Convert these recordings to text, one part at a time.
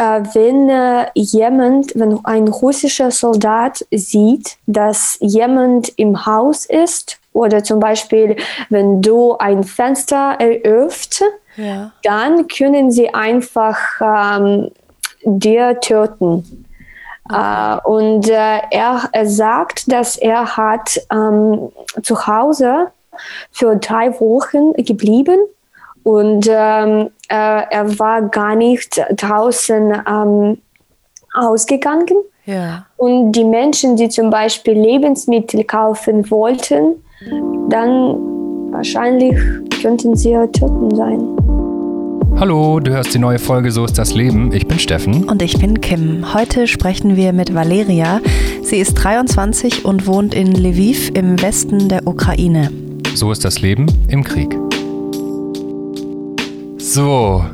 äh, wenn äh, jemand, wenn ein russischer Soldat sieht, dass jemand im Haus ist, oder zum Beispiel, wenn du ein Fenster eröffnest, ja. dann können sie einfach ähm, dir töten. Okay. Äh, und äh, er, er, sagt, dass er hat ähm, zu Hause für drei Wochen geblieben und ähm, äh, er war gar nicht draußen ähm, ausgegangen. Ja. Und die Menschen, die zum Beispiel Lebensmittel kaufen wollten, dann wahrscheinlich könnten sie ja Toten sein. Hallo, du hörst die neue Folge So ist das Leben. Ich bin Steffen. Und ich bin Kim. Heute sprechen wir mit Valeria. Sie ist 23 und wohnt in Lviv im Westen der Ukraine. So ist das Leben im Krieg. So,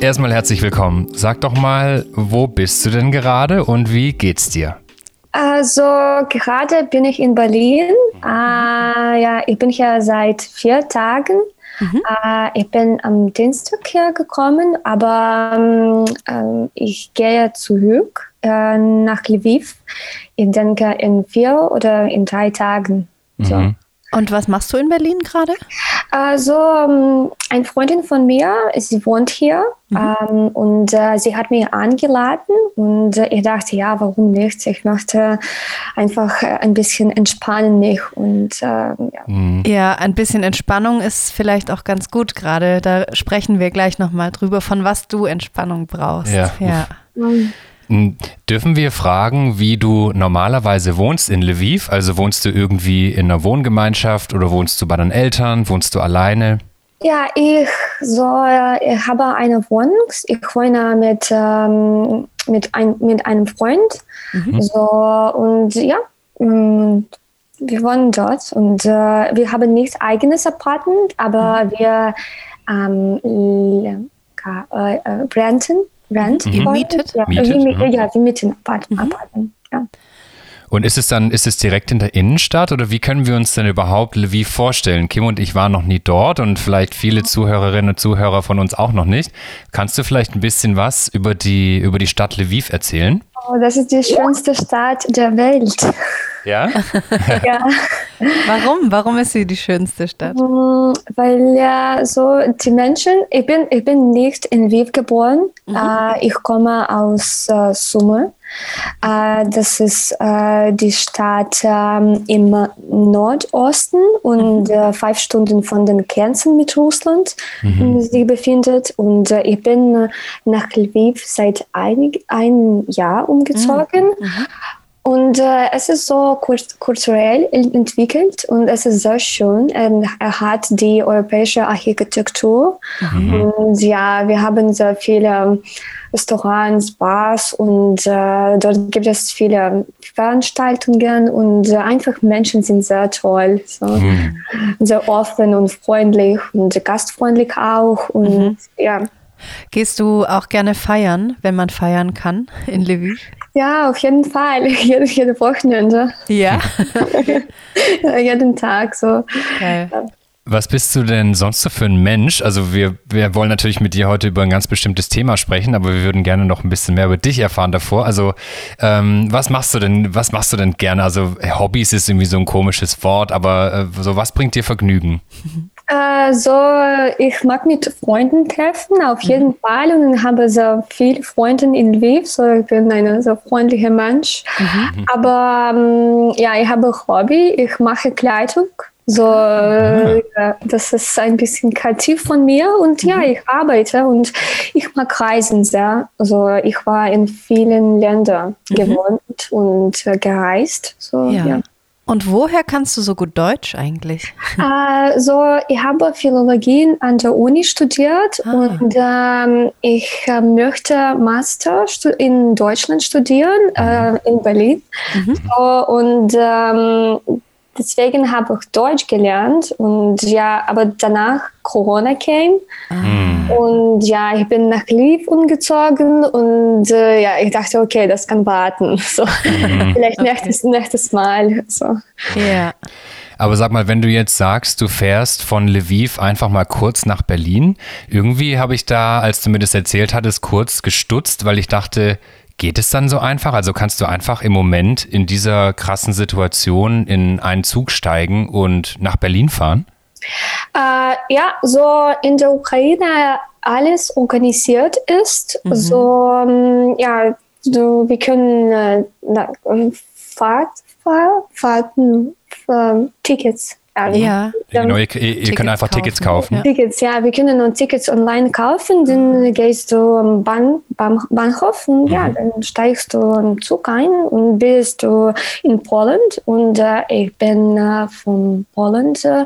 erstmal herzlich willkommen. Sag doch mal, wo bist du denn gerade und wie geht's dir? Also gerade bin ich in Berlin. Mhm. Äh, ja, ich bin hier seit vier Tagen. Mhm. Äh, ich bin am Dienstag hier gekommen, aber ähm, ich gehe zurück äh, nach Lviv. Ich denke in vier oder in drei Tagen. So. Mhm. Und was machst du in Berlin gerade? Also, ähm, eine Freundin von mir, sie wohnt hier mhm. ähm, und äh, sie hat mich eingeladen und äh, ich dachte, ja, warum nicht? Ich möchte einfach äh, ein bisschen entspannen mich und äh, ja. Mhm. ja, ein bisschen Entspannung ist vielleicht auch ganz gut gerade. Da sprechen wir gleich nochmal drüber, von was du Entspannung brauchst. Ja. ja. Mhm. Dürfen wir fragen, wie du normalerweise wohnst in Lviv? Also wohnst du irgendwie in einer Wohngemeinschaft oder wohnst du bei deinen Eltern? Wohnst du alleine? Ja, ich, so, ich habe eine Wohnung. Ich wohne mit, ähm, mit, ein, mit einem Freund. Mhm. So, und ja, mm, wir wohnen dort. Und äh, wir haben nicht eigenes Apartment, aber mhm. wir ähm, äh, äh, renten Rent. Mhm. Mietet? Ja, mietet, wir, mhm. ja, wir mieten Apartment. Mhm. Ja. Und ist es dann, ist es direkt in der Innenstadt oder wie können wir uns denn überhaupt Lviv vorstellen? Kim und ich waren noch nie dort und vielleicht viele Zuhörerinnen und Zuhörer von uns auch noch nicht. Kannst du vielleicht ein bisschen was über die, über die Stadt Lviv erzählen? Oh, das ist die schönste Stadt der Welt. Ja? ja. Warum? Warum ist sie die schönste Stadt? Mm, weil ja so die Menschen, ich bin, ich bin nicht in Lviv geboren, mhm. äh, ich komme aus äh, Summe. Äh, das ist äh, die Stadt ähm, im Nordosten und mhm. Äh, fünf Stunden von den Grenzen mit Russland mhm. sich befindet. Und äh, ich bin nach Lviv seit einig, ein Jahr umgezogen. Mhm. Und äh, es ist so kulturell entwickelt und es ist sehr schön. Er hat die europäische Architektur. Mhm. Und ja, wir haben sehr viele Restaurants, Bars und äh, dort gibt es viele Veranstaltungen und äh, einfach Menschen sind sehr toll. So. Mhm. Sehr offen und freundlich und gastfreundlich auch. Und mhm. ja. Gehst du auch gerne feiern, wenn man feiern kann in Lviv? Ja, auf jeden Fall. Jede, jede Wochenende. Ja. ja jeden Tag so. Okay. Was bist du denn sonst so für ein Mensch? Also wir, wir wollen natürlich mit dir heute über ein ganz bestimmtes Thema sprechen, aber wir würden gerne noch ein bisschen mehr über dich erfahren davor. Also ähm, was machst du denn, was machst du denn gerne? Also Hobbys ist irgendwie so ein komisches Wort, aber äh, so was bringt dir Vergnügen? Also ich mag mit Freunden treffen, auf mhm. jeden mhm. Fall. Und habe so viele Freunde in Lviv, so ich bin ein so freundlicher Mensch. Mhm. Aber ähm, ja, ich habe Hobby, ich mache Kleidung. So, mhm. ja, das ist ein bisschen kreativ von mir und ja, mhm. ich arbeite und ich mag Reisen sehr. Also ich war in vielen Ländern mhm. gewohnt und äh, gereist. So, ja. ja. Und woher kannst du so gut Deutsch eigentlich? Also, ich habe Philologie an der Uni studiert ah. und ähm, ich äh, möchte Master in Deutschland studieren, äh, in Berlin. Mhm. So, und ähm, deswegen habe ich Deutsch gelernt und ja, aber danach Corona kam mhm. und ja, ich bin nach Lviv umgezogen und äh, ja, ich dachte, okay, das kann warten. So, mhm. vielleicht okay. nächstes, nächstes Mal. So. Ja. Aber sag mal, wenn du jetzt sagst, du fährst von Lviv einfach mal kurz nach Berlin, irgendwie habe ich da, als du mir das erzählt hattest, kurz gestutzt, weil ich dachte, geht es dann so einfach? Also kannst du einfach im Moment in dieser krassen Situation in einen Zug steigen und nach Berlin fahren? Äh, ja, so in der Ukraine alles organisiert ist. Mhm. So, ähm, ja, so, wir können äh, Fahrt, Fahr, Fahrten, äh, Tickets ja. Genau, ihr, ihr könnt einfach kaufen. Tickets kaufen. Ja. Tickets, ja, wir können nur Tickets online kaufen. Dann gehst du am Bahn, Bahn, Bahnhof und mhm. ja, dann steigst du im Zug ein und bist du in Polen. Und äh, ich bin äh, von Polen äh,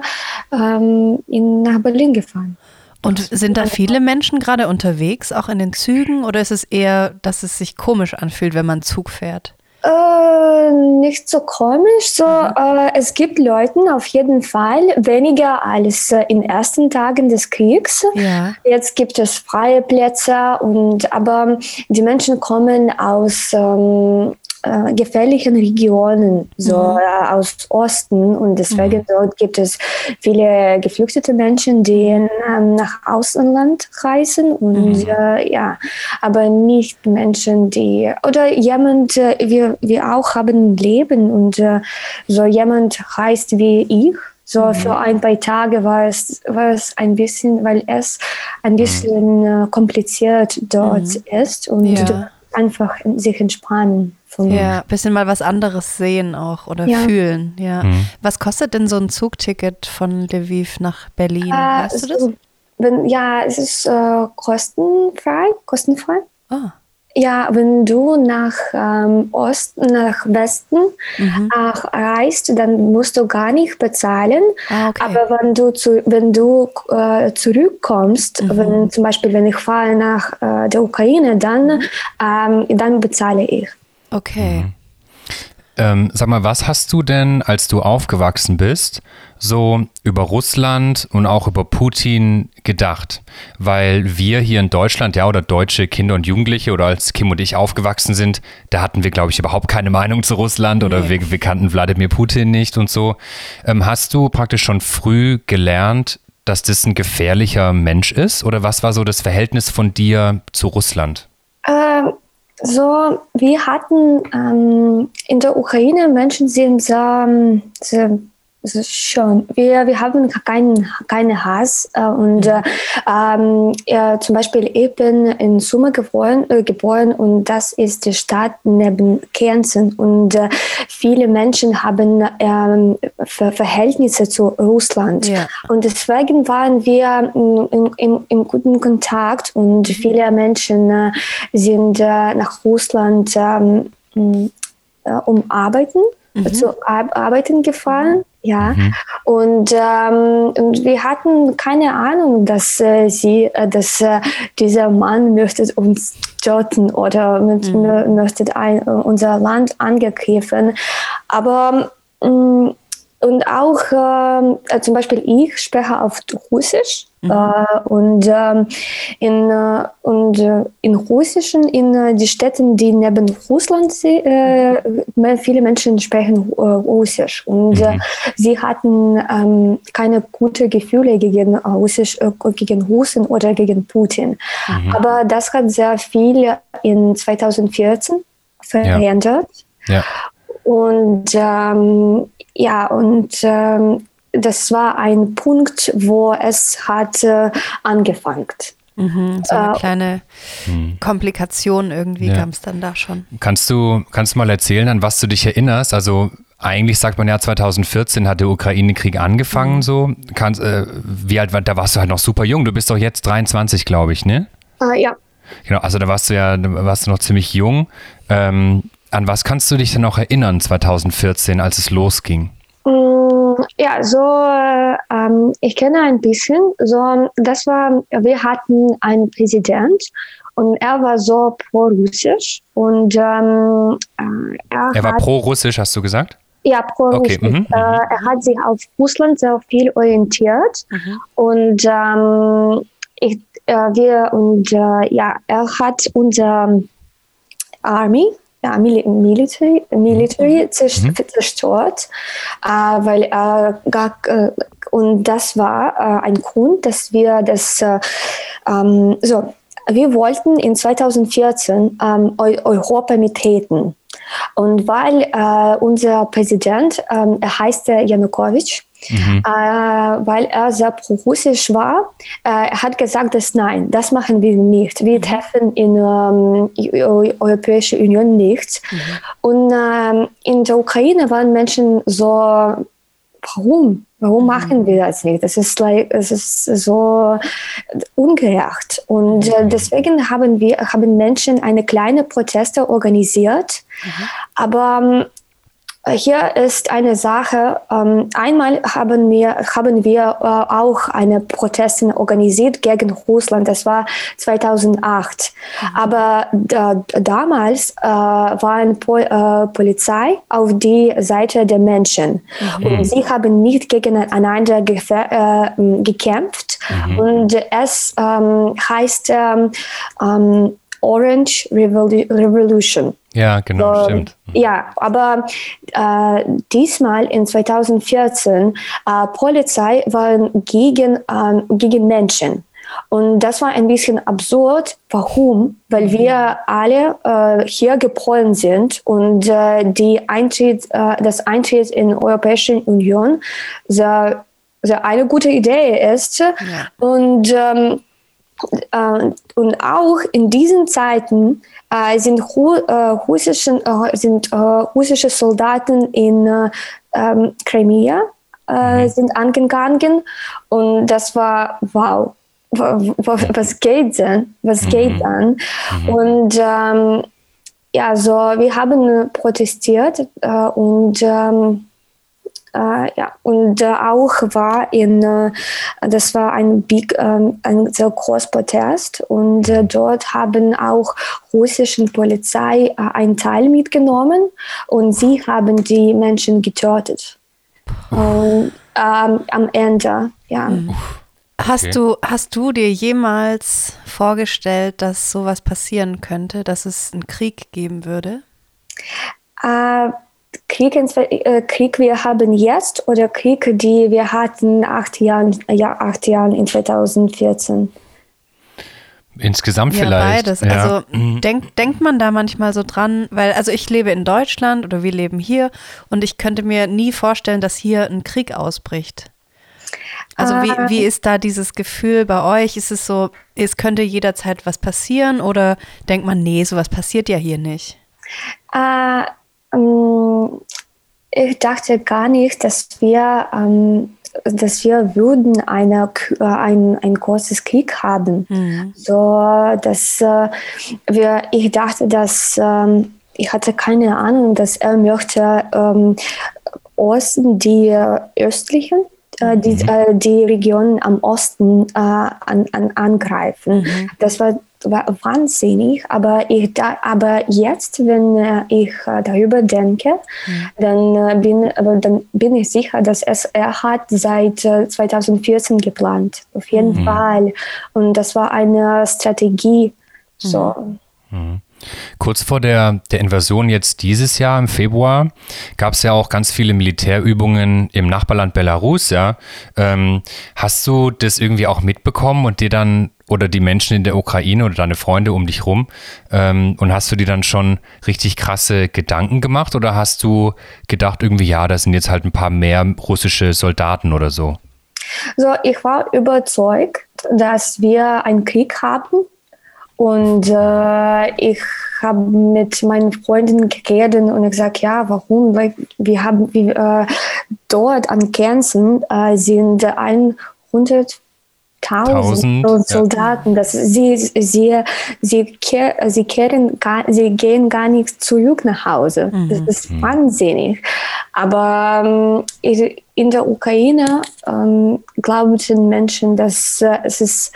ähm, in, nach Berlin gefahren. Und sind da viele Menschen gerade unterwegs, auch in den Zügen, oder ist es eher, dass es sich komisch anfühlt, wenn man Zug fährt? Äh, nicht so komisch. So, mhm. äh, es gibt Leute auf jeden Fall weniger als äh, in ersten Tagen des Kriegs. Ja. Jetzt gibt es freie Plätze und aber die Menschen kommen aus ähm, äh, gefährlichen Regionen, so mhm. äh, aus Osten. Und deswegen mhm. dort gibt es viele geflüchtete Menschen, die ähm, nach Außenland reisen. Und mhm. äh, ja, aber nicht Menschen, die oder jemand, äh, wir, wir auch haben Leben und äh, so jemand reist wie ich. So mhm. für ein paar Tage war es, war es ein bisschen, weil es ein mhm. bisschen äh, kompliziert dort mhm. ist und ja. Einfach sich entspannen. Ja, ein bisschen mal was anderes sehen auch oder ja. fühlen. Ja. Mhm. Was kostet denn so ein Zugticket von Lviv nach Berlin? Äh, weißt du das? Wenn, ja, es ist äh, kostenfrei. Kostenfrei. Oh. Ja, wenn du nach ähm, Osten, nach Westen mhm. äh, reist, dann musst du gar nicht bezahlen. Ah, okay. Aber wenn du zu, wenn du äh, zurückkommst, mhm. wenn zum Beispiel wenn ich fahre nach äh, der Ukraine, dann mhm. ähm, dann bezahle ich. Okay. Ähm, sag mal, was hast du denn, als du aufgewachsen bist, so über Russland und auch über Putin gedacht? Weil wir hier in Deutschland, ja, oder deutsche Kinder und Jugendliche oder als Kim und ich aufgewachsen sind, da hatten wir, glaube ich, überhaupt keine Meinung zu Russland oder nee. wir, wir, kannten Wladimir Putin nicht und so. Ähm, hast du praktisch schon früh gelernt, dass das ein gefährlicher Mensch ist? Oder was war so das Verhältnis von dir zu Russland? Ähm so, wir hatten ähm, in der Ukraine Menschen sind sehr, sehr schon. Wir, wir haben keinen keine Hass äh, und äh, ja, zum Beispiel ich bin in Summe geboren, äh, geboren und das ist die Stadt neben Kärnten und äh, viele Menschen haben ähm, Ver Verhältnisse zu Russland ja. und deswegen waren wir im, im, im guten Kontakt und mhm. viele Menschen äh, sind äh, nach Russland ähm, um arbeiten mhm. zu arbeiten gefahren ja, mhm. und, ähm, und wir hatten keine Ahnung, dass äh, sie, äh, dass äh, dieser Mann möchte uns töten oder mit, mhm. möchte ein, äh, unser Land angegriffen. Aber mm, und auch äh, zum Beispiel ich spreche auf Russisch mhm. äh, und, äh, in, äh, und äh, in Russischen, in äh, die Städten, die neben Russland sind, viele Menschen sprechen Russisch und mhm. sie hatten ähm, keine guten Gefühle gegen, Russisch, gegen Russen oder gegen Putin. Mhm. Aber das hat sehr viel in 2014 verändert. Ja. ja. Und ähm, ja, und ähm, das war ein Punkt, wo es hat äh, angefangen. Mhm, so eine äh, kleine hm. Komplikation irgendwie ja. gab es dann da schon. Kannst du, kannst du mal erzählen, an was du dich erinnerst? Also eigentlich sagt man ja, 2014 hat der Ukraine-Krieg angefangen, mhm. so. Kannst, äh, wie alt war, da warst du halt noch super jung. Du bist doch jetzt 23, glaube ich, ne? Äh, ja. Genau, also da warst du ja, da warst du noch ziemlich jung. Ähm, an was kannst du dich denn noch erinnern 2014, als es losging? Mm, ja, so ähm, ich kenne ein bisschen. So, das war, wir hatten einen Präsident und er war so pro-russisch und ähm, äh, er, er war pro-russisch, hast du gesagt? Ja, pro-russisch. Okay. Mhm. Äh, er hat sich auf Russland sehr viel orientiert mhm. und ähm, ich, äh, wir und äh, ja, er hat unsere Army ja, Military, Military mhm. zerstört, äh, weil er gar, äh, und das war äh, ein Grund, dass wir das äh, ähm, so wir wollten in 2014 ähm, Europa mitreten. Und weil äh, unser Präsident, ähm, er heißt Janukowitsch, Mhm. Äh, weil er sehr pro-russisch war. Äh, er hat gesagt, dass nein, das machen wir nicht. Wir mhm. treffen in ähm, Europäische Union nichts. Mhm. Und ähm, in der Ukraine waren Menschen so, warum? Warum mhm. machen wir das nicht? Das ist, like, das ist so ungerecht. Und äh, mhm. deswegen haben wir, haben Menschen eine kleine Proteste organisiert. Mhm. Aber ähm, hier ist eine Sache. Ähm, einmal haben wir, haben wir äh, auch eine Proteste organisiert gegen Russland. Das war 2008. Mhm. Aber äh, damals äh, waren po äh, Polizei auf die Seite der Menschen. Mhm. Und sie haben nicht gegeneinander äh, gekämpft. Mhm. Und es ähm, heißt ähm, ähm Orange Revolution. Ja, genau, so, stimmt. Ja, aber äh, diesmal in 2014, äh, Polizei war gegen, äh, gegen Menschen. Und das war ein bisschen absurd. Warum? Weil mhm. wir alle äh, hier geboren sind und äh, die Eintritt, äh, das Eintritt in die Europäische Union sehr, sehr eine gute Idee ist. Ja. Und ähm, äh, und auch in diesen Zeiten äh, sind, äh, russischen, äh, sind äh, russische Soldaten in äh, ähm, Crimea mhm. sind angegangen und das war wow. Was geht denn? Was mhm. geht dann? Mhm. Und ähm, ja, so wir haben protestiert und ähm, äh, ja, und äh, auch war in, äh, das war ein, big, ähm, ein sehr großer Protest und äh, dort haben auch russischen Polizei äh, einen Teil mitgenommen und sie haben die Menschen getötet. Und ähm, am Ende, ja. Mhm. Hast, okay. du, hast du dir jemals vorgestellt, dass sowas passieren könnte, dass es einen Krieg geben würde? Äh, Krieg, äh, Krieg wir haben jetzt oder Krieg, die wir hatten acht Jahren, ja, acht Jahren in 2014? Insgesamt ja, vielleicht. Beides. Ja. Also mhm. denk, denkt man da manchmal so dran, weil also ich lebe in Deutschland oder wir leben hier und ich könnte mir nie vorstellen, dass hier ein Krieg ausbricht. Also wie, ah. wie ist da dieses Gefühl bei euch? Ist es so, es könnte jederzeit was passieren oder denkt man, nee, sowas passiert ja hier nicht? Äh, ich dachte gar nicht, dass wir, ähm, dass wir würden eine, äh, ein, ein großes Krieg haben. Mhm. So, dass äh, wir, ich dachte, dass ähm, ich hatte keine Ahnung, dass er möchte ähm, Osten, die östlichen äh, die, mhm. äh, die Region am Osten äh, an, an, angreifen. Mhm. Das war wahnsinnig, aber, ich da, aber jetzt, wenn äh, ich äh, darüber denke, mhm. dann, bin, dann bin ich sicher, dass es er hat seit 2014 geplant. Auf jeden mhm. Fall. Und das war eine Strategie. So. Mhm. Kurz vor der, der Invasion jetzt dieses Jahr im Februar gab es ja auch ganz viele Militärübungen im Nachbarland Belarus, ja. Ähm, hast du das irgendwie auch mitbekommen und dir dann oder die Menschen in der Ukraine oder deine Freunde um dich rum ähm, und hast du dir dann schon richtig krasse Gedanken gemacht oder hast du gedacht irgendwie, ja, da sind jetzt halt ein paar mehr russische Soldaten oder so? So, ich war überzeugt, dass wir einen Krieg haben und äh, ich habe mit meinen Freunden geredet und gesagt, ja, warum? Weil wir haben wir, äh, dort an Grenzen äh, sind 100 Tausend Soldaten, ja. das, sie, sie, sie, kehr, sie, kehren gar, sie gehen gar nicht zurück nach Hause. Mhm. Das ist mhm. wahnsinnig. Aber ähm, in der Ukraine ähm, glaubten Menschen, dass äh, es ist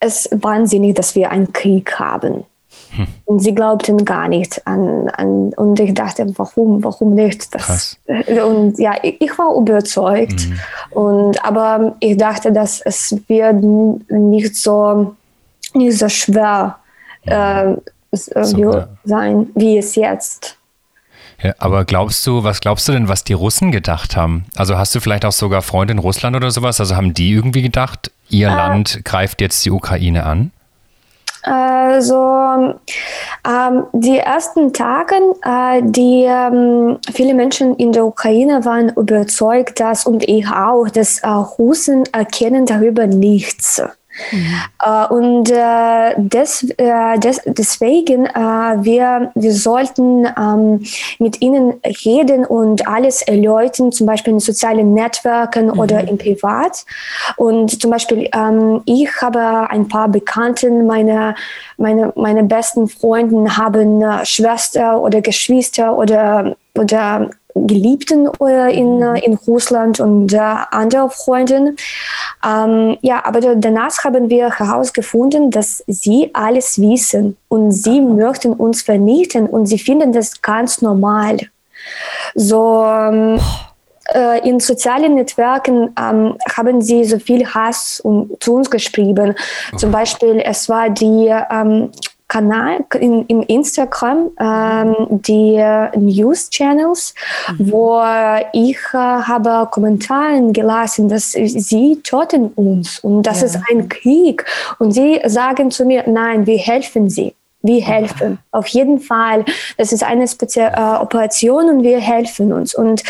es wahnsinnig, dass wir einen Krieg haben. Hm. Und sie glaubten gar nicht an, an, und ich dachte, warum, warum nicht? Das, und ja, ich, ich war überzeugt. Mhm. Und, aber ich dachte, dass es wird nicht so, nicht so schwer, mhm. äh, äh, so, ja. sein, wie es jetzt. Ja, aber glaubst du, was glaubst du denn, was die Russen gedacht haben? Also hast du vielleicht auch sogar Freunde in Russland oder sowas? Also haben die irgendwie gedacht, ihr äh, Land greift jetzt die Ukraine an? Also ähm, die ersten Tage, äh, die ähm, viele Menschen in der Ukraine waren überzeugt, dass und ich auch, dass äh, Russen erkennen darüber nichts. Mhm. Äh, und äh, des, äh, des, deswegen, äh, wir, wir sollten ähm, mit ihnen reden und alles erläutern, zum Beispiel in sozialen Netzwerken mhm. oder im Privat. Und zum Beispiel, ähm, ich habe ein paar Bekannten, meine, meine, meine besten Freunde haben äh, Schwester oder Geschwister oder, oder Geliebten äh, in, mhm. in Russland und äh, andere Freunde. Ähm, ja, aber danach haben wir herausgefunden, dass sie alles wissen und sie möchten uns vernichten und sie finden das ganz normal. So ähm, äh, in sozialen Netzwerken ähm, haben sie so viel Hass um, zu uns geschrieben. Zum Beispiel, es war die ähm, Kanal in, im Instagram ähm, die News Channels, mhm. wo ich äh, habe Kommentare gelassen, dass sie töten uns und das ja. ist ein Krieg und sie sagen zu mir, nein, wir helfen sie. Wir helfen. Auf jeden Fall. Das ist eine spezielle äh, Operation und wir helfen uns. Und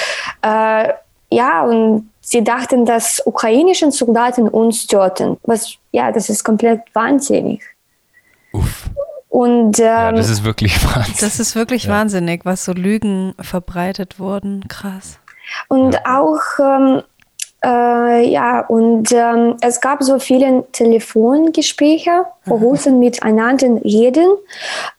äh, ja, und sie dachten, dass ukrainische Soldaten uns töten. Was, ja, das ist komplett wahnsinnig. Uff. Und, ähm, ja, das ist wirklich wahnsinnig. Das ist wirklich ja. wahnsinnig, was so Lügen verbreitet wurden. Krass. Und ja. auch, ähm, äh, ja, und ähm, es gab so viele Telefongespräche, wo mhm. Russen miteinander reden.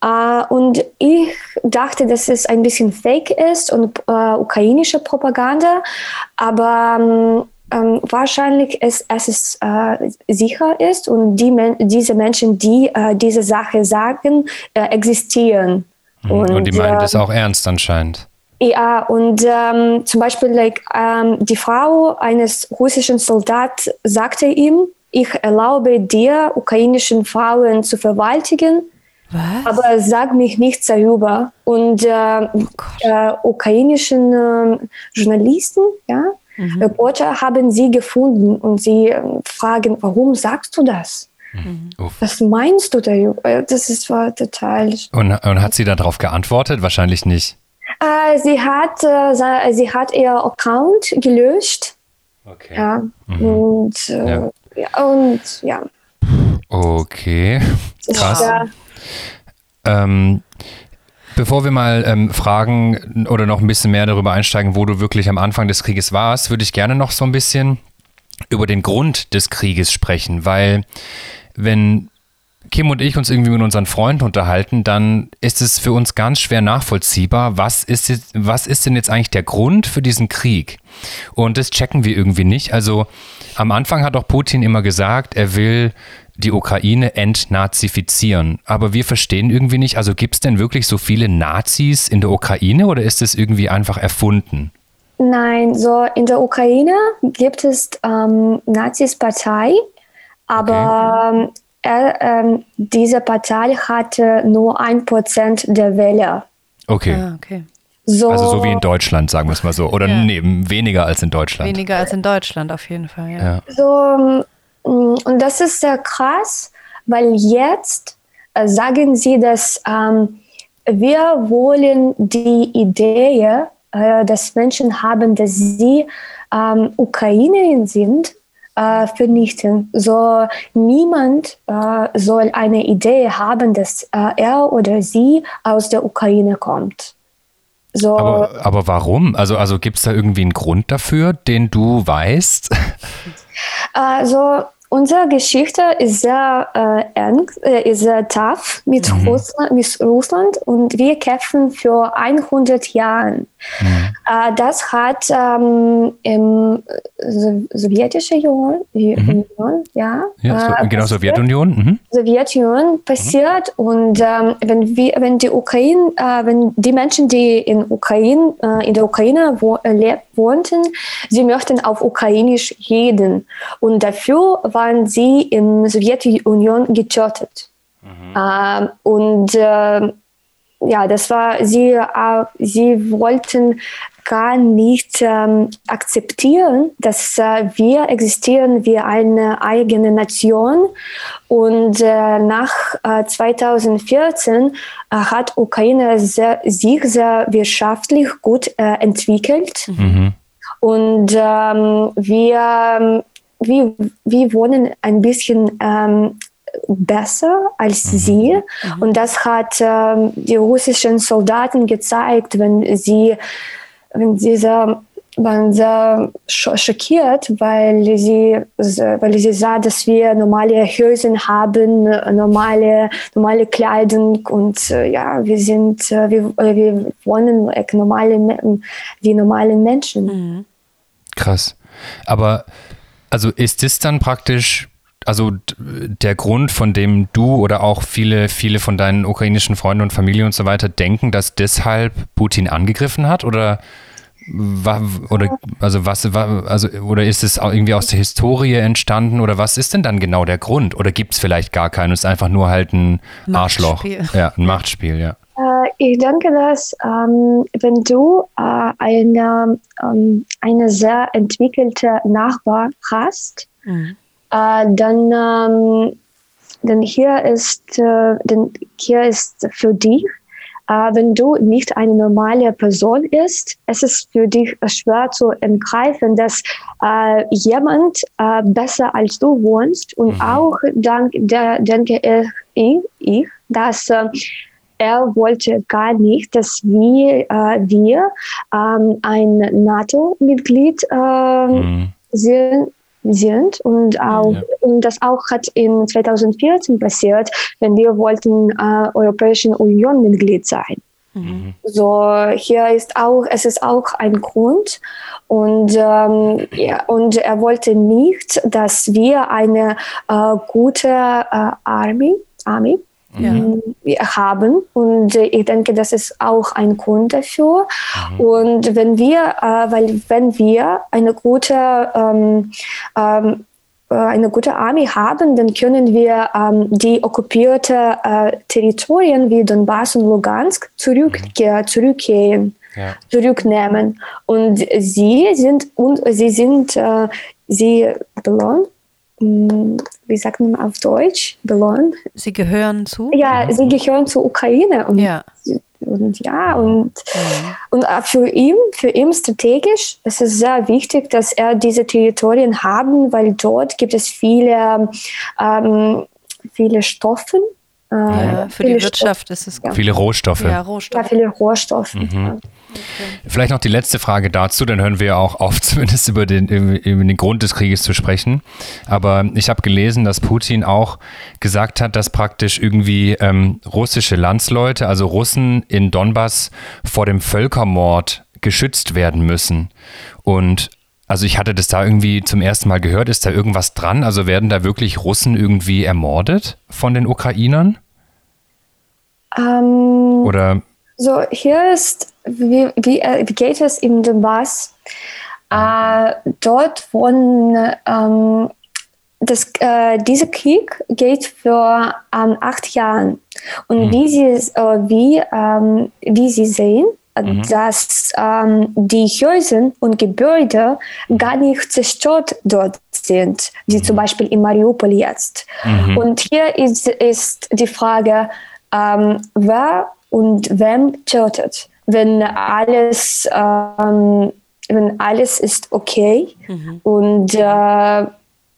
Äh, und ich dachte, dass es ein bisschen fake ist und äh, ukrainische Propaganda. Aber ähm, wahrscheinlich ist, es ist, äh, sicher ist und die Men diese Menschen, die äh, diese Sache sagen, äh, existieren. Mhm. Und, und, die meinen das auch ernst anscheinend. Ja, und ähm, zum Beispiel like, ähm, die Frau eines russischen Soldaten sagte ihm, ich erlaube dir, ukrainischen Frauen zu verwaltigen, was? aber sag mich nichts darüber. Und äh, oh äh, ukrainischen äh, Journalisten, ja, Mhm. Reporter haben sie gefunden und sie ähm, fragen, warum sagst du das? Mhm. Was meinst du darüber? Äh, das ist war total. Und, und hat sie darauf geantwortet? Wahrscheinlich nicht. Äh, sie, hat, äh, sie hat ihr Account gelöscht. Okay. Ja. Mhm. Und, äh, ja. ja. und ja. Okay. Krass. Ja. Ähm, Bevor wir mal ähm, fragen oder noch ein bisschen mehr darüber einsteigen, wo du wirklich am Anfang des Krieges warst, würde ich gerne noch so ein bisschen über den Grund des Krieges sprechen, weil wenn Kim und ich uns irgendwie mit unseren Freunden unterhalten, dann ist es für uns ganz schwer nachvollziehbar, was ist, jetzt, was ist denn jetzt eigentlich der Grund für diesen Krieg? Und das checken wir irgendwie nicht. Also am Anfang hat auch Putin immer gesagt, er will die Ukraine entnazifizieren. Aber wir verstehen irgendwie nicht, also gibt es denn wirklich so viele Nazis in der Ukraine oder ist es irgendwie einfach erfunden? Nein, so in der Ukraine gibt es ähm, Nazis-Partei, aber okay. ähm, äh, diese Partei hatte nur ein Prozent der Wähler. Okay. Ah, okay. So, also so wie in Deutschland, sagen wir es mal so. Oder ja. nee, weniger als in Deutschland. Weniger als in Deutschland auf jeden Fall, ja. ja. So, Mm, und das ist sehr krass, weil jetzt äh, sagen sie, dass ähm, wir wollen die Idee, äh, dass Menschen haben, dass sie ähm, Ukrainerin sind, äh, vernichten. So niemand äh, soll eine Idee haben, dass äh, er oder sie aus der Ukraine kommt. So, aber, aber warum? Also, also gibt es da irgendwie einen Grund dafür, den du weißt? Also unsere Geschichte ist sehr äh, eng, äh, ist sehr tough mit, mhm. Russland, mit Russland und wir kämpfen für 100 Jahre. Mhm. Äh, das hat ähm, im so sowjetischen Union, mhm. Union ja, ja so, äh, genau Sowjetunion, mhm. Sowjetunion passiert und ähm, wenn wir, wenn die Ukraine, äh, wenn die Menschen, die in Ukraine, äh, in der Ukraine wo, wohnten, sie möchten auf Ukrainisch reden und dafür war waren sie in Sowjetunion getötet. Mhm. Äh, und äh, ja, das war, sie, äh, sie wollten gar nicht ähm, akzeptieren, dass äh, wir existieren wie eine eigene Nation. Und äh, nach äh, 2014 äh, hat Ukraine sehr, sich sehr wirtschaftlich gut äh, entwickelt. Mhm. Und ähm, wir, wir, wir wohnen ein bisschen ähm, besser als mhm. sie. Mhm. Und das hat ähm, die russischen Soldaten gezeigt, wenn sie, wenn diese waren sehr schockiert, weil sie, weil sie sah, dass wir normale Hösen haben, normale, normale Kleidung und ja, wir sind, wir, wir wohnen like normale, wie normale Menschen. Mhm. Krass. Aber also ist das dann praktisch also der Grund, von dem du oder auch viele, viele von deinen ukrainischen Freunden und Familie und so weiter denken, dass deshalb Putin angegriffen hat? Oder oder also was also oder ist es irgendwie aus der Historie entstanden? Oder was ist denn dann genau der Grund? Oder gibt es vielleicht gar keinen? Es ist einfach nur halt ein Arschloch, ja, ein Machtspiel, ja. Äh, ich denke, dass ähm, wenn du äh, eine, ähm, eine sehr entwickelte Nachbar hast, mhm äh, dann, ähm, dann hier ist, äh, dann hier ist für dich, äh, wenn du nicht eine normale Person bist, es ist für dich schwer zu entgreifen, dass äh, jemand äh, besser als du wohnst und mhm. auch dank der, denke ich, ich dass äh, er wollte gar nicht, dass wir, äh, wir ähm, ein NATO-Mitglied äh, mhm. sind, sind und auch ja. und das auch hat in 2014 passiert, wenn wir wollten äh, Europäischen Union Mitglied sein. Mhm. So hier ist auch es ist auch ein Grund und ähm, ja, und er wollte nicht, dass wir eine äh, gute äh, Army Army Mm, haben. Und ich denke, das ist auch ein Grund dafür. Mhm. Und wenn wir, äh, weil wenn wir eine gute ähm, ähm, äh, eine gute Armee haben, dann können wir ähm, die okkupierten äh, Territorien wie Donbass und Lugansk zurück, mhm. zurückkehren, ja. zurücknehmen. Und sie sind und sie sind äh, sie belohnt hm, wie sagt man auf Deutsch, belohnt. Sie gehören zu? Ja, sie gehören zur Ukraine. Und, ja. Und ja, und, ja. und für ihn, für ihn strategisch, es ist sehr wichtig, dass er diese Territorien haben, weil dort gibt es viele, ähm, viele Stoffe, äh, ja, für die Wirtschaft Stoff, ist es ja. Viele Rohstoffe. Ja, Rohstoffe. Ja, viele Rohstoffe. Mhm. Okay. Vielleicht noch die letzte Frage dazu, dann hören wir auch auf, zumindest über den, über den Grund des Krieges zu sprechen. Aber ich habe gelesen, dass Putin auch gesagt hat, dass praktisch irgendwie ähm, russische Landsleute, also Russen in Donbass, vor dem Völkermord geschützt werden müssen. Und also ich hatte das da irgendwie zum ersten Mal gehört. Ist da irgendwas dran? Also werden da wirklich Russen irgendwie ermordet von den Ukrainern? Ähm, Oder? So, hier ist, wie, wie, äh, wie geht es im Donbass? Äh, dort wohnen, ähm, das, äh, dieser Krieg geht für ähm, acht Jahre. Und mhm. wie, sie, äh, wie, ähm, wie Sie sehen, mhm. dass ähm, die Häuser und Gebäude gar nicht zerstört dort sind, wie mhm. zum Beispiel in Mariupol jetzt. Mhm. Und hier ist, ist die Frage, ähm, wer und wem tötet, wenn alles, ähm, wenn alles ist okay mhm. und äh,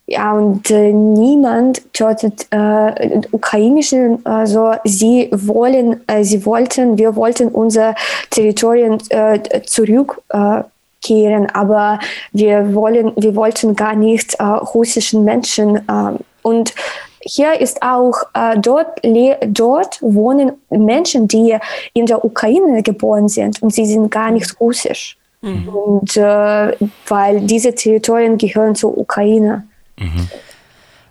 ja, und äh, niemand tötet äh, ukrainischen, also sie wollen, äh, sie wollten, wir wollten unser Territorium äh, zurückkehren, aber wir wollen, wir wollten gar nicht äh, russischen Menschen äh, und hier ist auch äh, dort, dort wohnen Menschen, die in der Ukraine geboren sind und sie sind gar nicht russisch. Mhm. Und äh, weil diese Territorien gehören zur Ukraine. Mhm.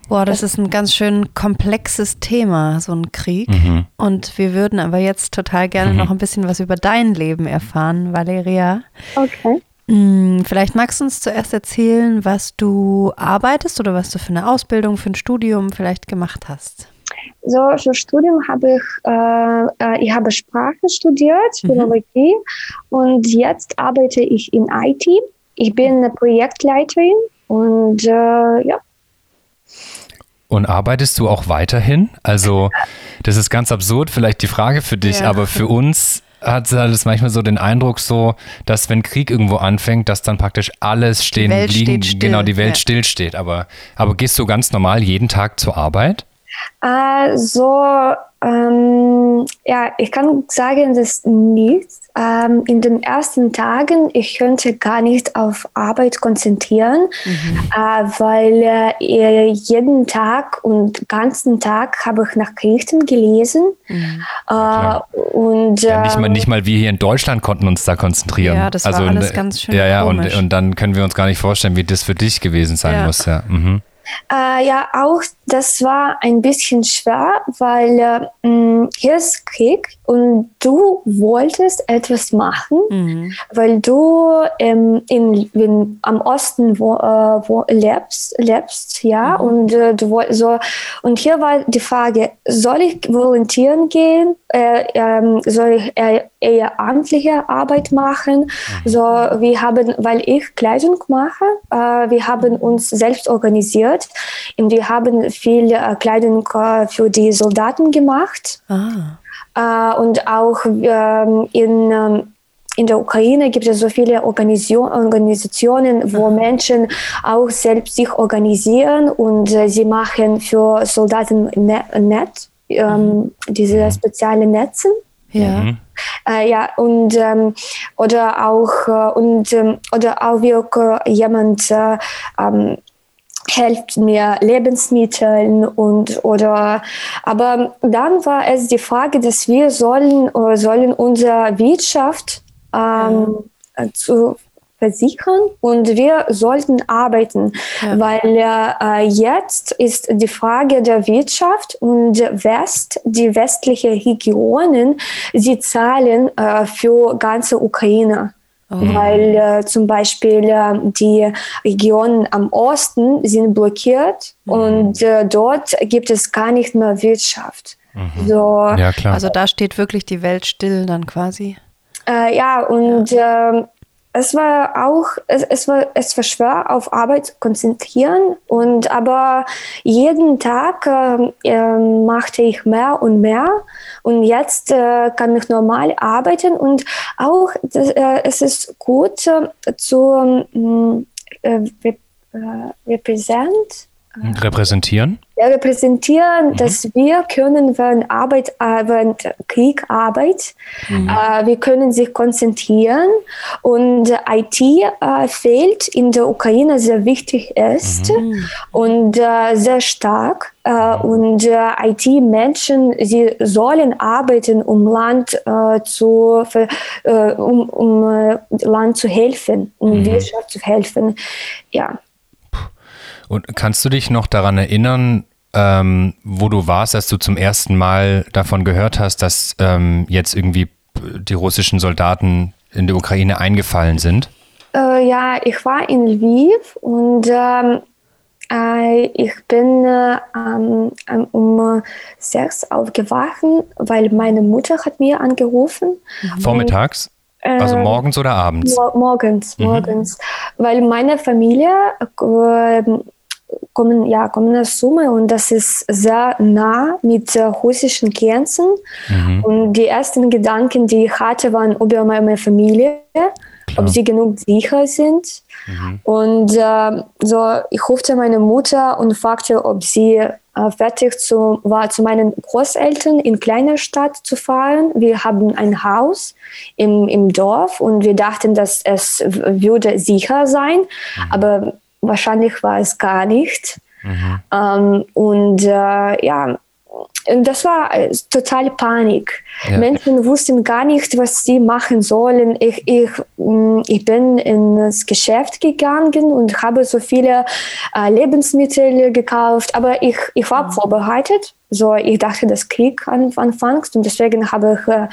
Boah, das ist ein ganz schön komplexes Thema, so ein Krieg. Mhm. Und wir würden aber jetzt total gerne mhm. noch ein bisschen was über dein Leben erfahren, Valeria. Okay. Hm, vielleicht magst du uns zuerst erzählen, was du arbeitest oder was du für eine Ausbildung, für ein Studium vielleicht gemacht hast. So, für Studium habe ich, äh, äh ich habe Sprache studiert, mhm. Philologie, und jetzt arbeite ich in IT. Ich bin eine Projektleiterin und äh, ja. Und arbeitest du auch weiterhin? Also, das ist ganz absurd, vielleicht die Frage für dich, ja. aber für uns hat es manchmal so den Eindruck so, dass wenn Krieg irgendwo anfängt, dass dann praktisch alles stehen liegen, genau die Welt ja. stillsteht. Aber, aber gehst du ganz normal jeden Tag zur Arbeit? Äh, so, ähm, ja, ich kann sagen, dass nicht. Ähm, in den ersten Tagen, ich könnte gar nicht auf Arbeit konzentrieren, mhm. äh, weil äh, jeden Tag und ganzen Tag habe ich Nachrichten gelesen. Mhm. Äh, und, ja, nicht, mal, nicht mal wir hier in Deutschland konnten uns da konzentrieren. Ja, das war also, alles ganz schön Ja, ja, und, und, dann können wir uns gar nicht vorstellen, wie das für dich gewesen sein ja. muss. Ja. Mhm. Äh, ja, auch das war ein bisschen schwer, weil äh, mm, hier ist Krieg und du wolltest etwas machen, mhm. weil du ähm, in, in, am Osten wo, äh, wo lebst, lebst, ja, mhm. und äh, du so und hier war die Frage, soll ich volontieren gehen, äh, ähm, soll ich eher amtliche Arbeit machen, mhm. so wir haben, weil ich Kleidung mache, äh, wir haben uns selbst organisiert und wir haben viel äh, Kleidung äh, für die Soldaten gemacht. Ah. Äh, und auch ähm, in, ähm, in der Ukraine gibt es so viele Organisation, Organisationen, wo mhm. Menschen auch selbst sich organisieren und äh, sie machen für Soldaten Net, net ähm, mhm. diese mhm. speziellen Netze. Ja. Mhm. Äh, ja, und ähm, oder auch äh, und ähm, oder auch wie auch, jemand äh, ähm, hilft mir Lebensmitteln und oder aber dann war es die Frage, dass wir sollen äh, sollen unsere Wirtschaft ähm, ja. zu versichern und wir sollten arbeiten, ja. weil äh, jetzt ist die Frage der Wirtschaft und West, die westlichen Regionen, sie zahlen äh, für ganze Ukraine. Mhm. Weil äh, zum Beispiel äh, die Regionen am Osten sind blockiert mhm. und äh, dort gibt es gar nicht mehr Wirtschaft. Mhm. So, ja, klar. Also da steht wirklich die Welt still dann quasi. Äh, ja, und ja. Ähm, es war auch, es, es, war, es war schwer auf Arbeit zu konzentrieren und aber jeden Tag äh, machte ich mehr und mehr und jetzt äh, kann ich normal arbeiten und auch das, äh, es ist gut äh, zu äh, repräsent repräsentieren repräsentieren, mhm. dass wir können während Arbeit, äh, während Krieg Arbeit, mhm. äh, wir können sich konzentrieren und IT äh, fehlt in der Ukraine sehr wichtig ist mhm. und äh, sehr stark äh, und äh, IT-Menschen, sie sollen arbeiten, um Land zu um, um Land zu helfen, um mhm. Wirtschaft zu helfen, ja. Und kannst du dich noch daran erinnern, ähm, wo du warst, als du zum ersten Mal davon gehört hast, dass ähm, jetzt irgendwie die russischen Soldaten in der Ukraine eingefallen sind? Äh, ja, ich war in Lviv und ähm, äh, ich bin äh, um sechs aufgewacht, weil meine Mutter hat mir angerufen. Vormittags? Also äh, morgens oder abends? Morgens, mhm. morgens. Mhm. Weil meine Familie äh, kommen, ja, kommen aus Summe und das ist sehr nah mit äh, russischen Grenzen. Mhm. Und die ersten Gedanken, die ich hatte, waren über meine Familie, Klar. ob sie genug sicher sind. Mhm. Und äh, so, ich rufte meine Mutter und fragte, ob sie äh, fertig zu, war, zu meinen Großeltern in kleiner Stadt zu fahren. Wir haben ein Haus im, im Dorf und wir dachten, dass es würde sicher sein. Mhm. Aber wahrscheinlich war es gar nicht. Mhm. Ähm, und äh, ja, das war äh, total Panik. Ja. Menschen wussten gar nicht, was sie machen sollen. Ich, ich, mm, ich bin ins Geschäft gegangen und habe so viele äh, Lebensmittel gekauft, aber ich, ich war mhm. vorbereitet. So, ich dachte, dass Krieg anfängt und deswegen habe ich äh,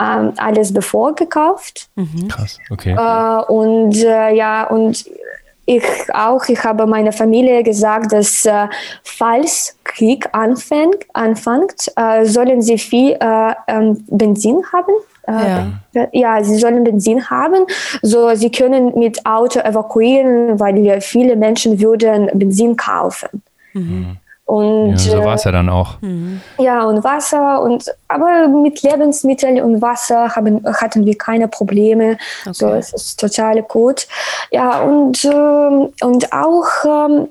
ähm, alles bevor gekauft. Mhm. Krass, okay. Äh, und äh, ja, und ich auch, ich habe meiner Familie gesagt, dass äh, falls Krieg anfängt, anfängt äh, sollen sie viel äh, ähm, Benzin haben. Äh, ja. ja, sie sollen Benzin haben, so sie können mit Auto evakuieren, weil viele Menschen würden Benzin kaufen. Mhm. Und, ja, so war es ja dann auch. Mhm. Ja, und Wasser und aber mit Lebensmitteln und Wasser haben, hatten wir keine Probleme. Okay. So es ist total gut. Ja, und, äh, und auch ähm,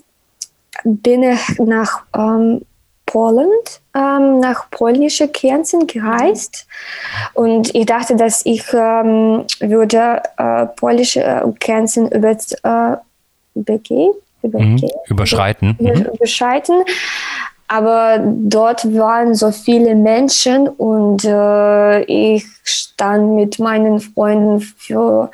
bin ich nach ähm, Polen, ähm, nach polnische Grenzen gereist. Und ich dachte, dass ich ähm, würde äh, polnische Grenzen über äh, begehen mhm. überschreiten. Über, mhm. überschreiten. Aber dort waren so viele Menschen und äh, ich stand mit meinen Freunden für,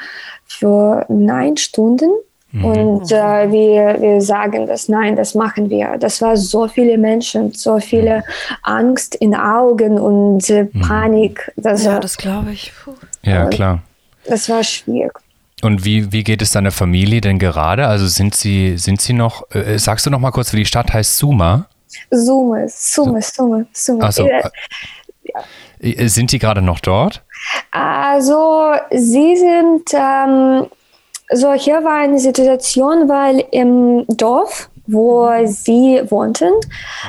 für neun Stunden. Mhm. Und äh, wir, wir sagen das, nein, das machen wir. Das war so viele Menschen, so viele mhm. Angst in Augen und äh, mhm. Panik. Das ja, war, das glaube ich. Puh. Ja, klar. Das war schwierig. Und wie, wie geht es deiner Familie denn gerade? Also sind sie, sind sie noch, äh, sagst du noch mal kurz, wie die Stadt heißt, Suma? Summe, Summe, Summe, Summe. Also, ja. Äh, sind die gerade noch dort? Also sie sind, ähm, so hier war eine Situation, weil im Dorf, wo sie wohnten,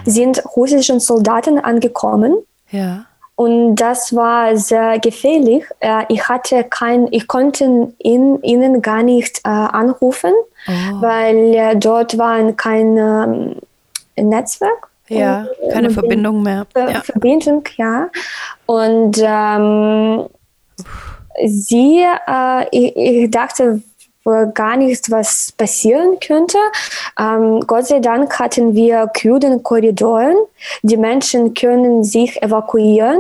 sind russische Soldaten angekommen. Ja. Und das war sehr gefährlich. Äh, ich hatte kein, ich konnte ihn, ihnen gar nicht äh, anrufen, oh. weil äh, dort war kein ähm, Netzwerk. Ja, keine und, Verbindung mehr. Ja. Verbindung, ja. Und ähm, sie, äh, ich, ich dachte, gar nichts was passieren könnte. Ähm, Gott sei Dank hatten wir kühlen Korridoren. Die Menschen können sich evakuieren.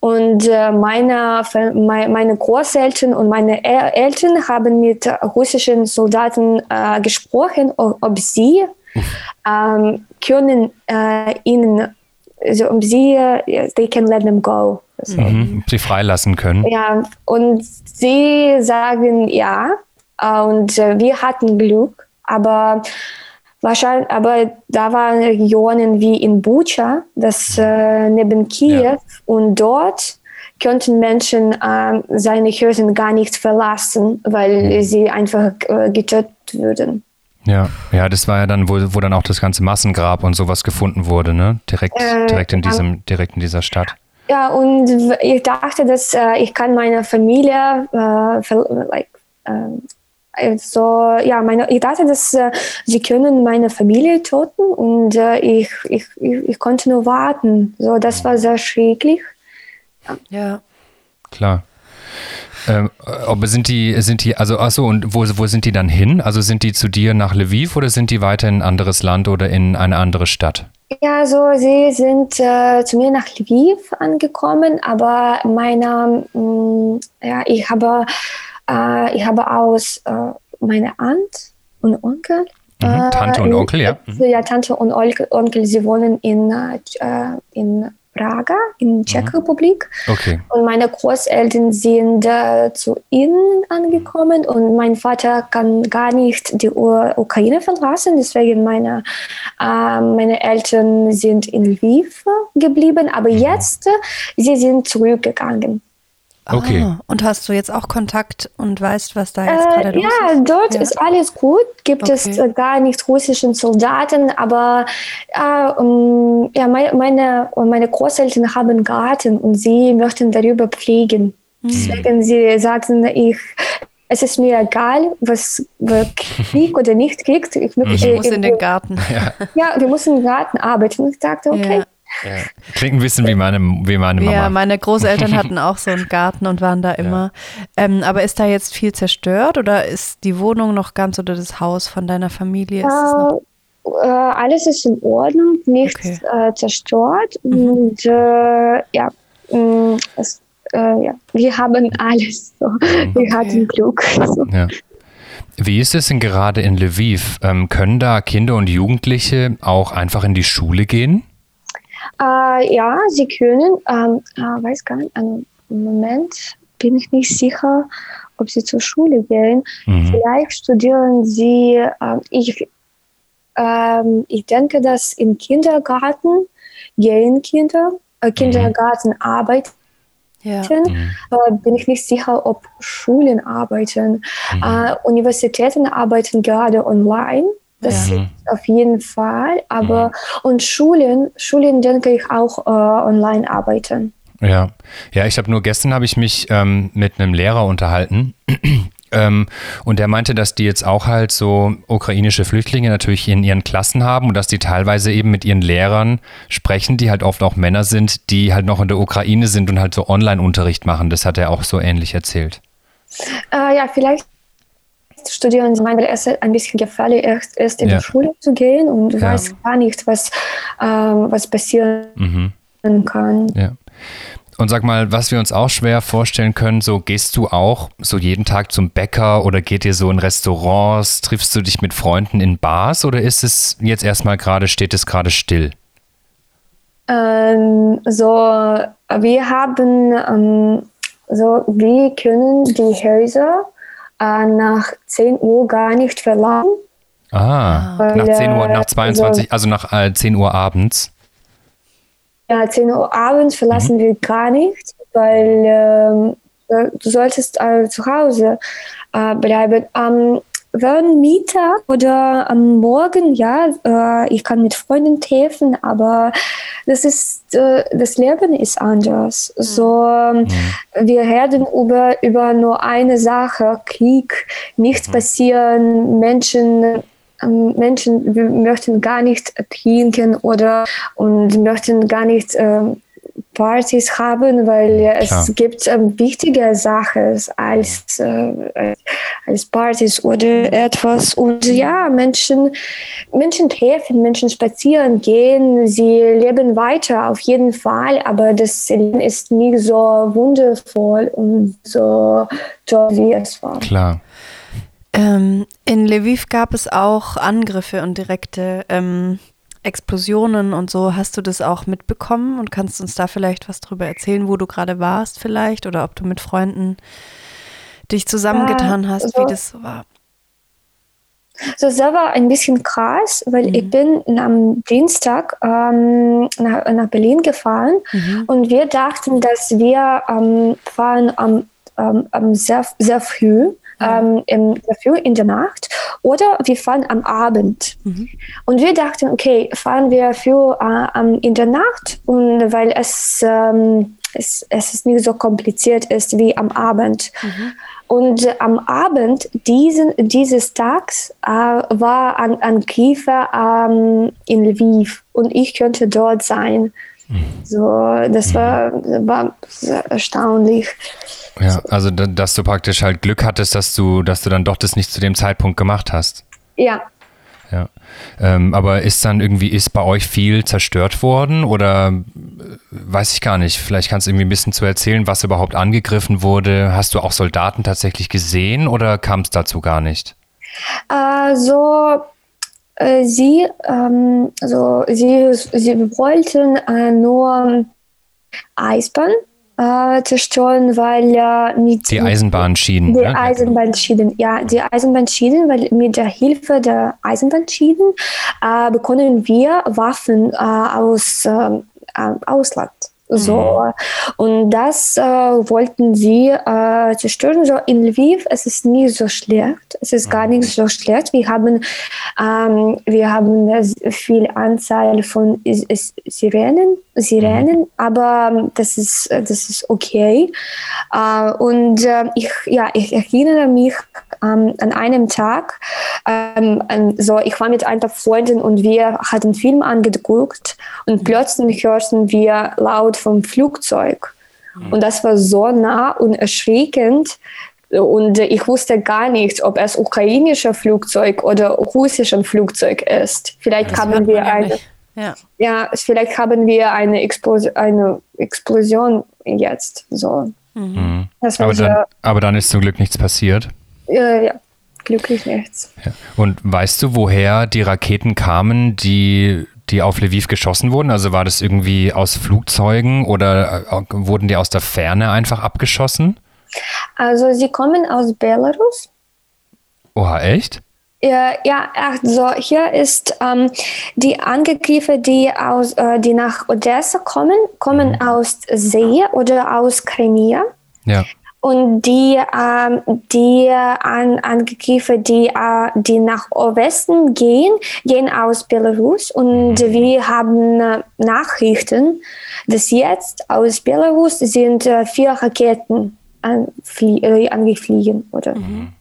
Und äh, meine, meine Großeltern und meine Eltern haben mit russischen Soldaten äh, gesprochen, ob sie ähm, können äh, ihnen, also ob sie, they can let them go. Mhm, sie freilassen können. Ja, und sie sagen ja. Und äh, wir hatten Glück, aber wahrscheinlich, aber da waren Regionen wie in Bucha, das äh, neben Kiew ja. und dort könnten Menschen äh, seine Häuser gar nicht verlassen, weil sie einfach äh, getötet würden. Ja, ja, das war ja dann, wo, wo dann auch das ganze Massengrab und sowas gefunden wurde, ne? Direkt, äh, direkt in diesem, direkt in dieser Stadt. Ja, und ich dachte, dass äh, ich kann meine Familie äh, like, ähm, also ja, meine, ich dachte, dass äh, sie können meine Familie töten und äh, ich, ich, ich, ich, konnte nur warten. So, das war sehr schrecklich. Ja. Klar. Ähm, aber sind die, sind die, also achso, und wo, wo sind die dann hin? Also sind die zu dir nach Lviv oder sind die weiter in ein anderes Land oder in eine andere Stadt? Ja, so sie sind äh, zu mir nach Lviv angekommen, aber meine, mh, mm, ja, ich habe äh, ich habe aus äh, meiner Aunt und Onkel. Mhm, äh, Tante und Onkel, ja. Mhm. Ja, Tante und Onkel, sie wohnen in, äh, in Praga, in mhm. Tschechrepublik. Okay. Und meine Großeltern sind äh, zu ihnen angekommen und mein Vater kann gar nicht die Ukraine verlassen. Deswegen meine, äh, meine Eltern sind in Lviv geblieben. Aber mhm. jetzt, äh, sie sind zurückgegangen. Okay. Ah, und hast du jetzt auch Kontakt und weißt, was da jetzt äh, gerade los ja, ist? Dort ja, dort ist alles gut. Gibt okay. es äh, gar nicht russischen Soldaten, aber äh, um, ja, meine, meine, meine Großeltern haben Garten und sie möchten darüber pflegen. Mhm. Deswegen sie sagten, ich, es ist mir egal, was kriegt oder nicht kriegt. Ich, ich muss in den Garten. Ja. ja, wir müssen im Garten arbeiten. Und ich sagte, okay. Ja. Ja. Klingt ein bisschen wie meine, wie meine Mama. Ja, meine Großeltern hatten auch so einen Garten und waren da immer. Ja. Ähm, aber ist da jetzt viel zerstört oder ist die Wohnung noch ganz oder das Haus von deiner Familie? Ist äh, alles ist in Ordnung, nichts okay. äh, zerstört. Mhm. Und ja, mm, es, ja, wir haben alles. So. Mhm. Wir hatten Glück. So. Ja. Wie ist es denn gerade in Lviv? Ähm, können da Kinder und Jugendliche auch einfach in die Schule gehen? Äh, ja, Sie können, ähm, äh, weiß gar nicht, einen Moment, bin ich nicht sicher, ob sie zur Schule gehen. Mhm. Vielleicht studieren sie, äh, ich, äh, ich denke, dass im Kindergarten gehen Kinder, äh, mhm. Kindergarten mhm. arbeiten. Ja. Mhm. Äh, bin ich nicht sicher, ob Schulen arbeiten. Mhm. Äh, Universitäten arbeiten gerade online. Das ja. auf jeden Fall. Aber und Schulen, Schulen denke ich auch äh, online arbeiten. Ja, ja, ich habe nur gestern habe ich mich ähm, mit einem Lehrer unterhalten. ähm, und der meinte, dass die jetzt auch halt so ukrainische Flüchtlinge natürlich in ihren Klassen haben und dass die teilweise eben mit ihren Lehrern sprechen, die halt oft auch Männer sind, die halt noch in der Ukraine sind und halt so Online-Unterricht machen. Das hat er auch so ähnlich erzählt. Äh, ja, vielleicht studieren weil es ein bisschen gefährlich ist, ist in ja. die Schule zu gehen und du ja. weißt gar nicht, was, ähm, was passieren mhm. kann. Ja. Und sag mal, was wir uns auch schwer vorstellen können, so gehst du auch so jeden Tag zum Bäcker oder geht ihr so in Restaurants, triffst du dich mit Freunden in Bars oder ist es jetzt erstmal gerade, steht es gerade still? Ähm, so, wir haben, ähm, so, wir können die Häuser äh, nach 10 Uhr gar nicht verlassen. Ah, weil, nach 10 Uhr, nach 22, also, also nach äh, 10 Uhr abends. Ja, 10 Uhr abends verlassen mhm. wir gar nicht, weil ähm, äh, du solltest äh, zu Hause äh, bleiben. Am ähm, Mittag oder am Morgen, ja, äh, ich kann mit Freunden treffen, aber das ist, äh, das Leben ist anders. Mhm. So, ähm, wir reden über, über nur eine Sache, Krieg, nichts mhm. passieren, Menschen ähm, Menschen möchten gar nicht trinken oder und möchten gar nicht ähm, Partys haben, weil es Klar. gibt ähm, wichtige Sachen als, äh, als Partys oder etwas. Und ja, Menschen, Menschen treffen, Menschen spazieren gehen, sie leben weiter auf jeden Fall, aber das Leben ist nicht so wundervoll und so toll, wie es war. Klar. Ähm, in Lviv gab es auch Angriffe und direkte ähm, Explosionen und so. Hast du das auch mitbekommen und kannst uns da vielleicht was drüber erzählen, wo du gerade warst vielleicht oder ob du mit Freunden dich zusammengetan hast, also, wie das so war? So, das war ein bisschen krass, weil mhm. ich bin am Dienstag ähm, nach, nach, Berlin gefahren mhm. und wir dachten, dass wir ähm, fahren am, ähm, sehr, sehr früh ähm, im, dafür in der Nacht oder wir fahren am Abend. Mhm. Und wir dachten, okay, fahren wir für äh, in der Nacht und weil es, ähm, es, es ist nicht so kompliziert ist wie am Abend. Mhm. Und äh, am Abend diesen, dieses Tags äh, war ein Angriff ähm, in Lviv und ich könnte dort sein. So, das mhm. war, war erstaunlich. Ja, also dass du praktisch halt Glück hattest, dass du, dass du dann doch das nicht zu dem Zeitpunkt gemacht hast. Ja. Ja. Ähm, aber ist dann irgendwie, ist bei euch viel zerstört worden oder äh, weiß ich gar nicht. Vielleicht kannst du irgendwie ein bisschen zu erzählen, was überhaupt angegriffen wurde. Hast du auch Soldaten tatsächlich gesehen oder kam es dazu gar nicht? Also äh, sie, ähm, also sie, sie wollten äh, nur Eisbahn äh, zerstören, weil äh, mit die Eisenbahnschienen. Die ne? Eisenbahnschienen, ja, die Eisenbahnschienen, weil mit der Hilfe der Eisenbahnschienen äh, bekommen wir Waffen äh, aus äh, Ausland. So. Mhm. Und das äh, wollten sie äh, zerstören. So in Lviv, es ist nicht so schlecht. Es ist gar nicht so schlecht. Wir haben, ähm, wir haben viel Anzahl von Sirenen, Sirenen, mhm. aber das ist, das ist okay. Äh, und äh, ich, ja, ich erinnere mich ähm, an einem Tag, ähm, so, ich war mit ein paar Freunden und wir hatten Film angeguckt und plötzlich hörten wir laut vom Flugzeug. Mhm. Und das war so nah und erschreckend. Und ich wusste gar nicht, ob es ukrainischer Flugzeug oder russischer Flugzeug ist. Vielleicht das haben wir eine, ja. ja. vielleicht haben wir eine, Explos eine Explosion jetzt. So. Mhm. mhm. Aber, dann, aber dann ist zum Glück nichts passiert. Ja, ja glücklich nichts. Ja. Und weißt du, woher die Raketen kamen, die die auf Lviv geschossen wurden? Also war das irgendwie aus Flugzeugen oder äh, wurden die aus der Ferne einfach abgeschossen? Also sie kommen aus Belarus. Oha, echt? Ja, ja, also hier ist ähm, die Angegriffen, die aus, äh, die nach Odessa kommen, kommen mhm. aus See oder aus Crimea. Ja. Und die, ähm, die an, Angriffe, die, äh, die nach Osten gehen, gehen aus Belarus. Und mhm. wir haben äh, Nachrichten, dass jetzt aus Belarus sind äh, vier Raketen äh, angeflogen. Oder? Mhm.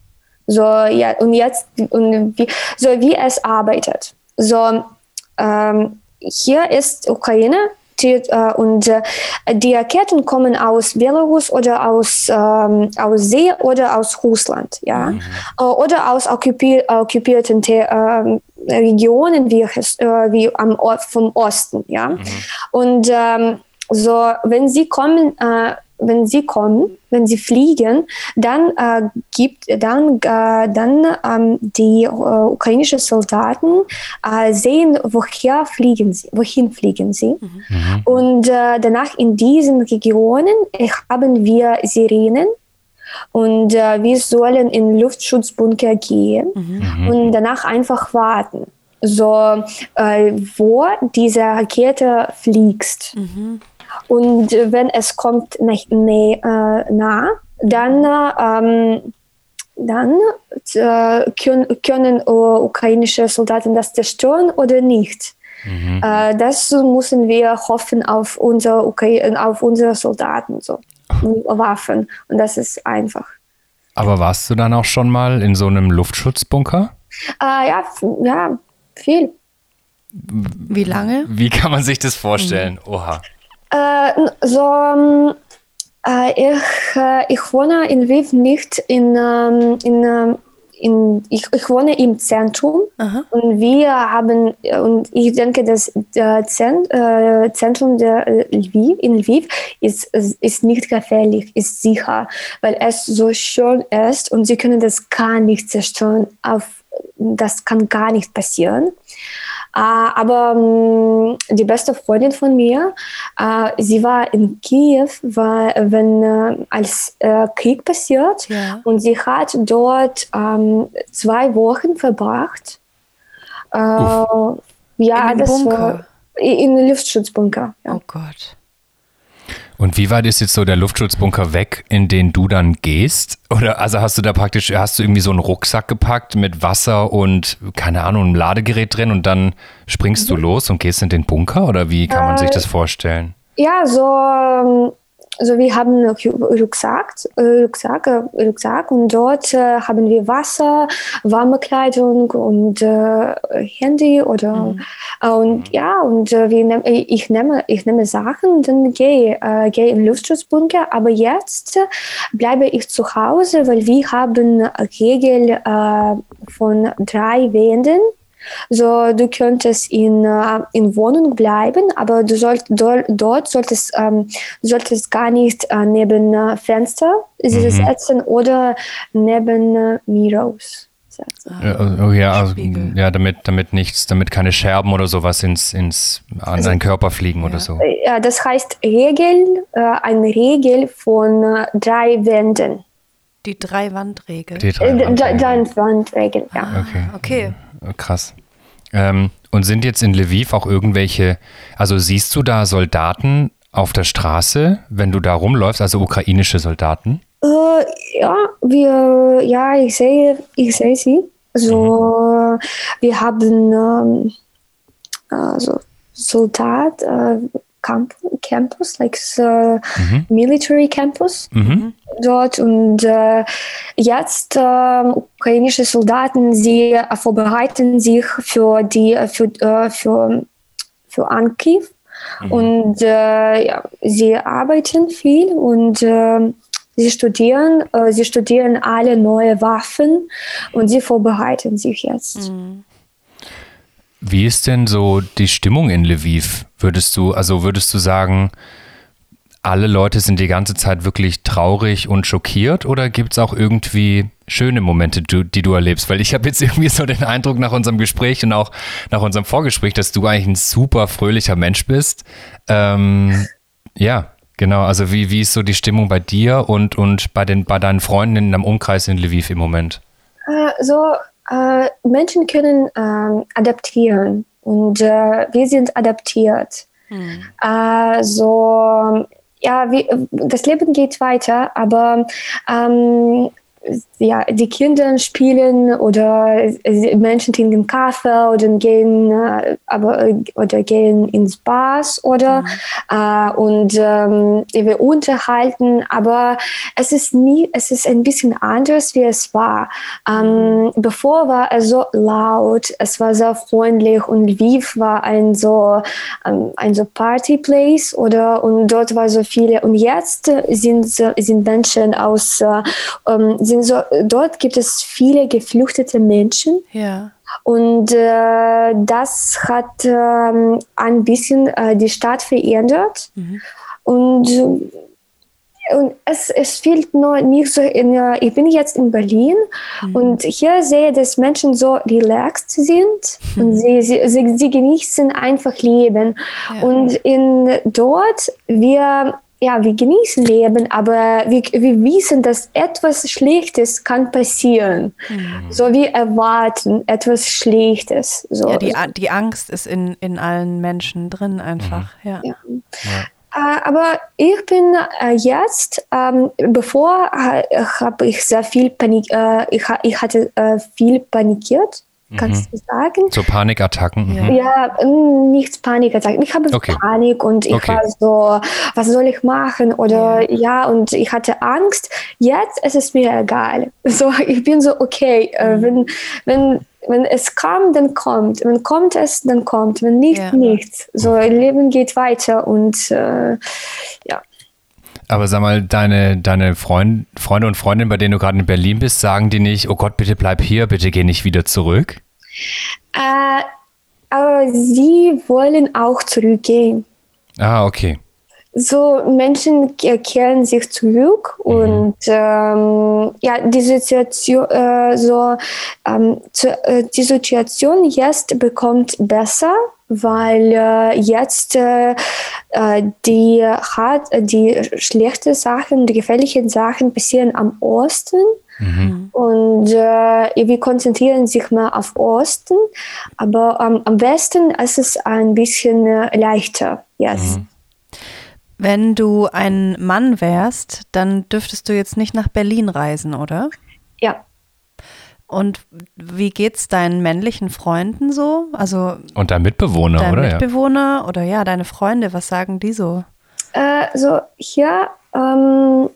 So, ja, und jetzt, und wie, so wie es arbeitet. So, ähm, hier ist Ukraine die, äh, und äh, die Raketen kommen aus Belarus oder aus, ähm, aus See oder aus Russland, ja, mhm. äh, oder aus okkupier okkupierten ähm, Regionen wie, äh, wie am vom Osten, ja. Mhm. Und ähm, so, wenn sie kommen, äh, wenn sie kommen, wenn sie fliegen, dann äh, gibt dann äh, dann ähm, die äh, ukrainischen Soldaten äh, sehen, woher fliegen sie, wohin fliegen sie. Mhm. Und äh, danach in diesen Regionen haben wir Sirenen und äh, wir sollen in Luftschutzbunker gehen mhm. und danach einfach warten so äh, wo diese Rakete fliegt. Mhm. Und wenn es kommt nicht nee, äh, nah, dann, ähm, dann äh, können, können äh, ukrainische Soldaten das zerstören oder nicht. Mhm. Äh, das müssen wir hoffen auf unsere, auf unsere Soldaten, so, Waffen. Und das ist einfach. Aber warst du dann auch schon mal in so einem Luftschutzbunker? Äh, ja, ja, viel. Wie lange? Wie kann man sich das vorstellen? Mhm. Oha. Äh, so, äh, ich, äh, ich wohne in Lviv nicht in, ähm, in, ähm, in ich, ich wohne im Zentrum Aha. und wir haben, und ich denke, das Zent, Zentrum der Lviv, in Lviv ist, ist nicht gefährlich, ist sicher, weil es so schön ist und sie können das gar nicht zerstören. Auf, das kann gar nicht passieren. Äh, aber ähm, die beste Freundin von mir, äh, sie war in Kiew, war, wenn äh, als Krieg passiert ja. und sie hat dort ähm, zwei Wochen verbracht. Uff. Ja, in das Bunker. war in Luftschutzbunker. Ja. Oh Gott. Und wie weit ist jetzt so der Luftschutzbunker weg, in den du dann gehst? Oder also hast du da praktisch, hast du irgendwie so einen Rucksack gepackt mit Wasser und keine Ahnung, ein Ladegerät drin und dann springst mhm. du los und gehst in den Bunker? Oder wie kann man sich das vorstellen? Ja, so ähm, also wir haben Rucksack, äh, Rucksack, äh, Rucksack und dort äh, haben wir Wasser, warme Kleidung und äh, Handy oder mhm. und ja und äh, wir nehm, ich nehme ich nehme Sachen dann gehe äh, gehe im Luftschutzbunker aber jetzt bleibe ich zu Hause weil wir haben Regel von drei Wänden so, du könntest in, äh, in Wohnung bleiben, aber du sollst dort, dort solltest, ähm, solltest gar nicht äh, neben äh, Fenster mhm. setzen oder neben äh, Mirrors. Oh ja, also, ja, damit, damit nichts, damit keine Scherben oder sowas ins, ins an also, deinen Körper fliegen ja. oder so. Ja, das heißt Regel, äh, eine Regel von äh, drei Wänden. Die Drei-Wand-Regel. Die Drei-Wand-Regel, ja. Ah, okay. okay. Krass. Ähm, und sind jetzt in Lviv auch irgendwelche, also siehst du da Soldaten auf der Straße, wenn du da rumläufst, also ukrainische Soldaten? Äh, ja, wir, ja, ich sehe, ich sehe sie. Also, mhm. wir haben ähm, also Soldat, äh, Camp Campus, like uh, mhm. Military Campus mhm. Dort. Und äh, jetzt äh, ukrainische Soldaten, sie äh, vorbereiten sich für die für äh, für für Angriff mhm. und äh, ja, sie arbeiten viel und äh, Sie studieren, sie studieren alle neue Waffen und sie vorbereiten sich jetzt. Mhm. Wie ist denn so die Stimmung in Lviv? Würdest du, also würdest du sagen, alle Leute sind die ganze Zeit wirklich traurig und schockiert oder gibt es auch irgendwie schöne Momente, die du erlebst? Weil ich habe jetzt irgendwie so den Eindruck nach unserem Gespräch und auch nach unserem Vorgespräch, dass du eigentlich ein super fröhlicher Mensch bist. Ähm, ja, Genau, also wie, wie ist so die Stimmung bei dir und, und bei, den, bei deinen Freunden in deinem Umkreis in Lviv im Moment? Äh, so, äh, Menschen können ähm, adaptieren und äh, wir sind adaptiert. Hm. Äh, so, ja, wie, das Leben geht weiter, aber ähm, ja, die Kinder spielen oder Menschen trinken Kaffee oder gehen, äh, aber, oder gehen ins Bars oder mhm. äh, und ähm, wir unterhalten, aber es ist nie, es ist ein bisschen anders, wie es war. Ähm, bevor war es so laut, es war sehr freundlich und Lviv war ein so ähm, ein so Party Place oder und dort war so viele und jetzt sind sind Menschen aus äh, ähm, sind so, dort gibt es viele geflüchtete Menschen. Ja. Und äh, das hat äh, ein bisschen äh, die Stadt verändert. Mhm. Und, und es, es fehlt nur nicht so, in, äh, ich bin jetzt in Berlin mhm. und hier sehe, dass Menschen so relaxed sind mhm. und sie, sie, sie, sie, genießen einfach Leben. Ja. Und in dort, wir ja, wir genießen Leben, aber wir, wir wissen, dass etwas Schlechtes kann passieren. Mhm. So wie erwarten etwas Schlechtes. So. Ja, die, die Angst ist in, in allen Menschen drin einfach. Mhm. Ja. ja. ja. Äh, aber ich bin äh, jetzt, ähm, bevor äh, habe ich sehr viel Panik, äh, ich, ich hatte äh, viel panikiert kannst mhm. du sagen? So Panikattacken? Mhm. Ja, nichts Panikattacken. Ich habe okay. Panik und ich okay. war so, was soll ich machen? Oder ja. ja. und ich hatte Angst. Jetzt ist es mir egal. So, ich bin so, okay, äh, mhm. wenn, wenn, wenn es kam, dann kommt. Wenn kommt es, dann kommt. Wenn nicht, ja. nichts. So, Leben geht weiter und äh, ja. Aber sag mal, deine, deine Freund, Freunde und Freundinnen, bei denen du gerade in Berlin bist, sagen die nicht, oh Gott, bitte bleib hier, bitte geh nicht wieder zurück? Äh, aber sie wollen auch zurückgehen. Ah, okay. So Menschen kehren sich zurück mhm. und ähm, ja, die Situation, äh, so, ähm, zu, äh, die Situation jetzt bekommt besser weil äh, jetzt äh, äh die, hart, die schlechten Sachen, die gefährlichen Sachen passieren am Osten. Mhm. Und äh, wir konzentrieren sich mehr auf Osten, aber ähm, am Westen ist es ein bisschen äh, leichter jetzt. Mhm. Wenn du ein Mann wärst, dann dürftest du jetzt nicht nach Berlin reisen, oder? Ja. Und wie geht's deinen männlichen Freunden so? Also und dein Mitbewohner, dein oder? Mitbewohner ja. oder ja, deine Freunde, was sagen die so? Äh, so hier, ähm,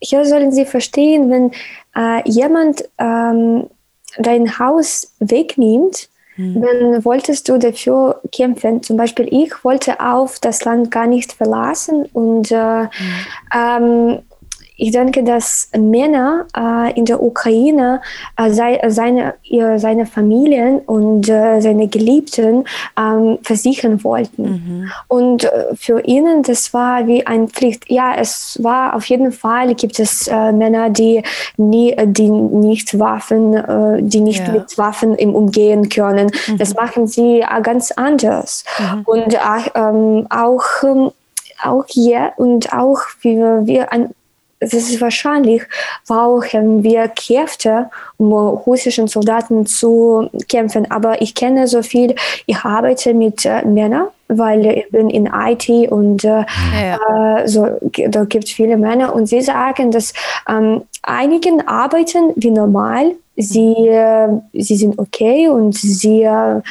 hier sollen sie verstehen, wenn äh, jemand ähm, dein Haus wegnimmt, hm. dann wolltest du dafür kämpfen. Zum Beispiel ich wollte auf das Land gar nicht verlassen und äh, hm. ähm, ich denke, dass Männer äh, in der Ukraine äh, sei, seine, ihr, seine Familien und äh, seine Geliebten ähm, versichern wollten. Mhm. Und äh, für ihnen, das war wie ein Pflicht. Ja, es war auf jeden Fall, gibt es äh, Männer, die, nie, die nicht Waffen, äh, die nicht ja. mit Waffen im Umgehen können. Mhm. Das machen sie ganz anders. Mhm. Und ähm, auch ähm, auch hier und auch wie wir an es ist wahrscheinlich, brauchen wir Kräfte, um russischen Soldaten zu kämpfen. Aber ich kenne so viel, ich arbeite mit äh, Männern, weil ich bin in IT und äh, ja. äh, so, da gibt es viele Männer und sie sagen, dass ähm, einigen arbeiten wie normal, sie, äh, sie sind okay und sie, äh,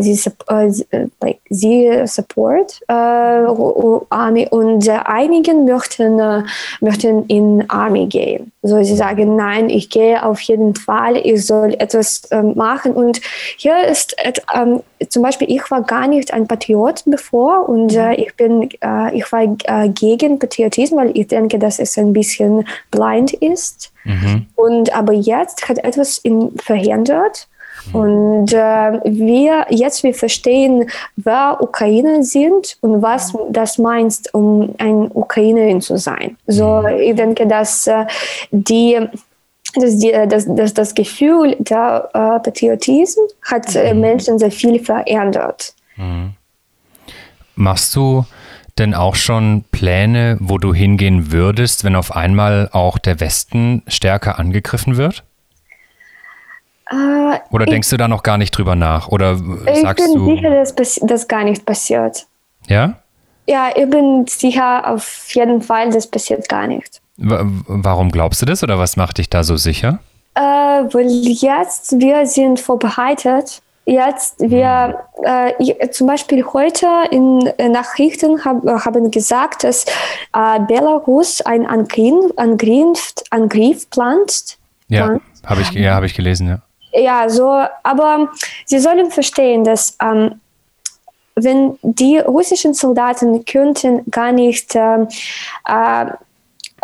sie, äh, like, sie support äh, Army und einigen möchten, möchten in Army gehen. So sie sagen, nein, ich gehe auf jeden Fall, ich soll etwas ähm, machen. Und hier ist ähm, zum Beispiel, ich war gar nicht ein Patriot bevor und äh, ich bin, äh, ich war äh, gegen Patriotismus, weil ich denke, dass es ein bisschen blind ist. Mhm. Und aber jetzt hat etwas in, verhindert. Mhm. Und äh, wir jetzt wir verstehen, wer Ukrainer sind und was mhm. das meinst, um ein Ukrainerin zu sein. So, mhm. ich denke, dass äh, die dass, die, dass, dass das Gefühl der äh, Patriotismus hat äh, Menschen sehr viel verändert. Mhm. Machst du denn auch schon Pläne, wo du hingehen würdest, wenn auf einmal auch der Westen stärker angegriffen wird? Äh, Oder denkst du da noch gar nicht drüber nach? Oder ich sagst bin du. sicher, dass das gar nicht passiert. Ja? Ja, ich bin sicher auf jeden Fall, das passiert gar nicht. W warum glaubst du das oder was macht dich da so sicher? Äh, weil jetzt wir sind vorbereitet. Jetzt wir äh, ich- zum Beispiel heute in äh, Nachrichten hab, äh, haben gesagt, dass äh, Belarus einen Angriff, Angriff, Angriff plant. Ja, habe ich, ja, hab ich gelesen, ja. Ja, so, aber Sie sollen verstehen, dass ähm, wenn die russischen Soldaten könnten gar nicht ähm, äh,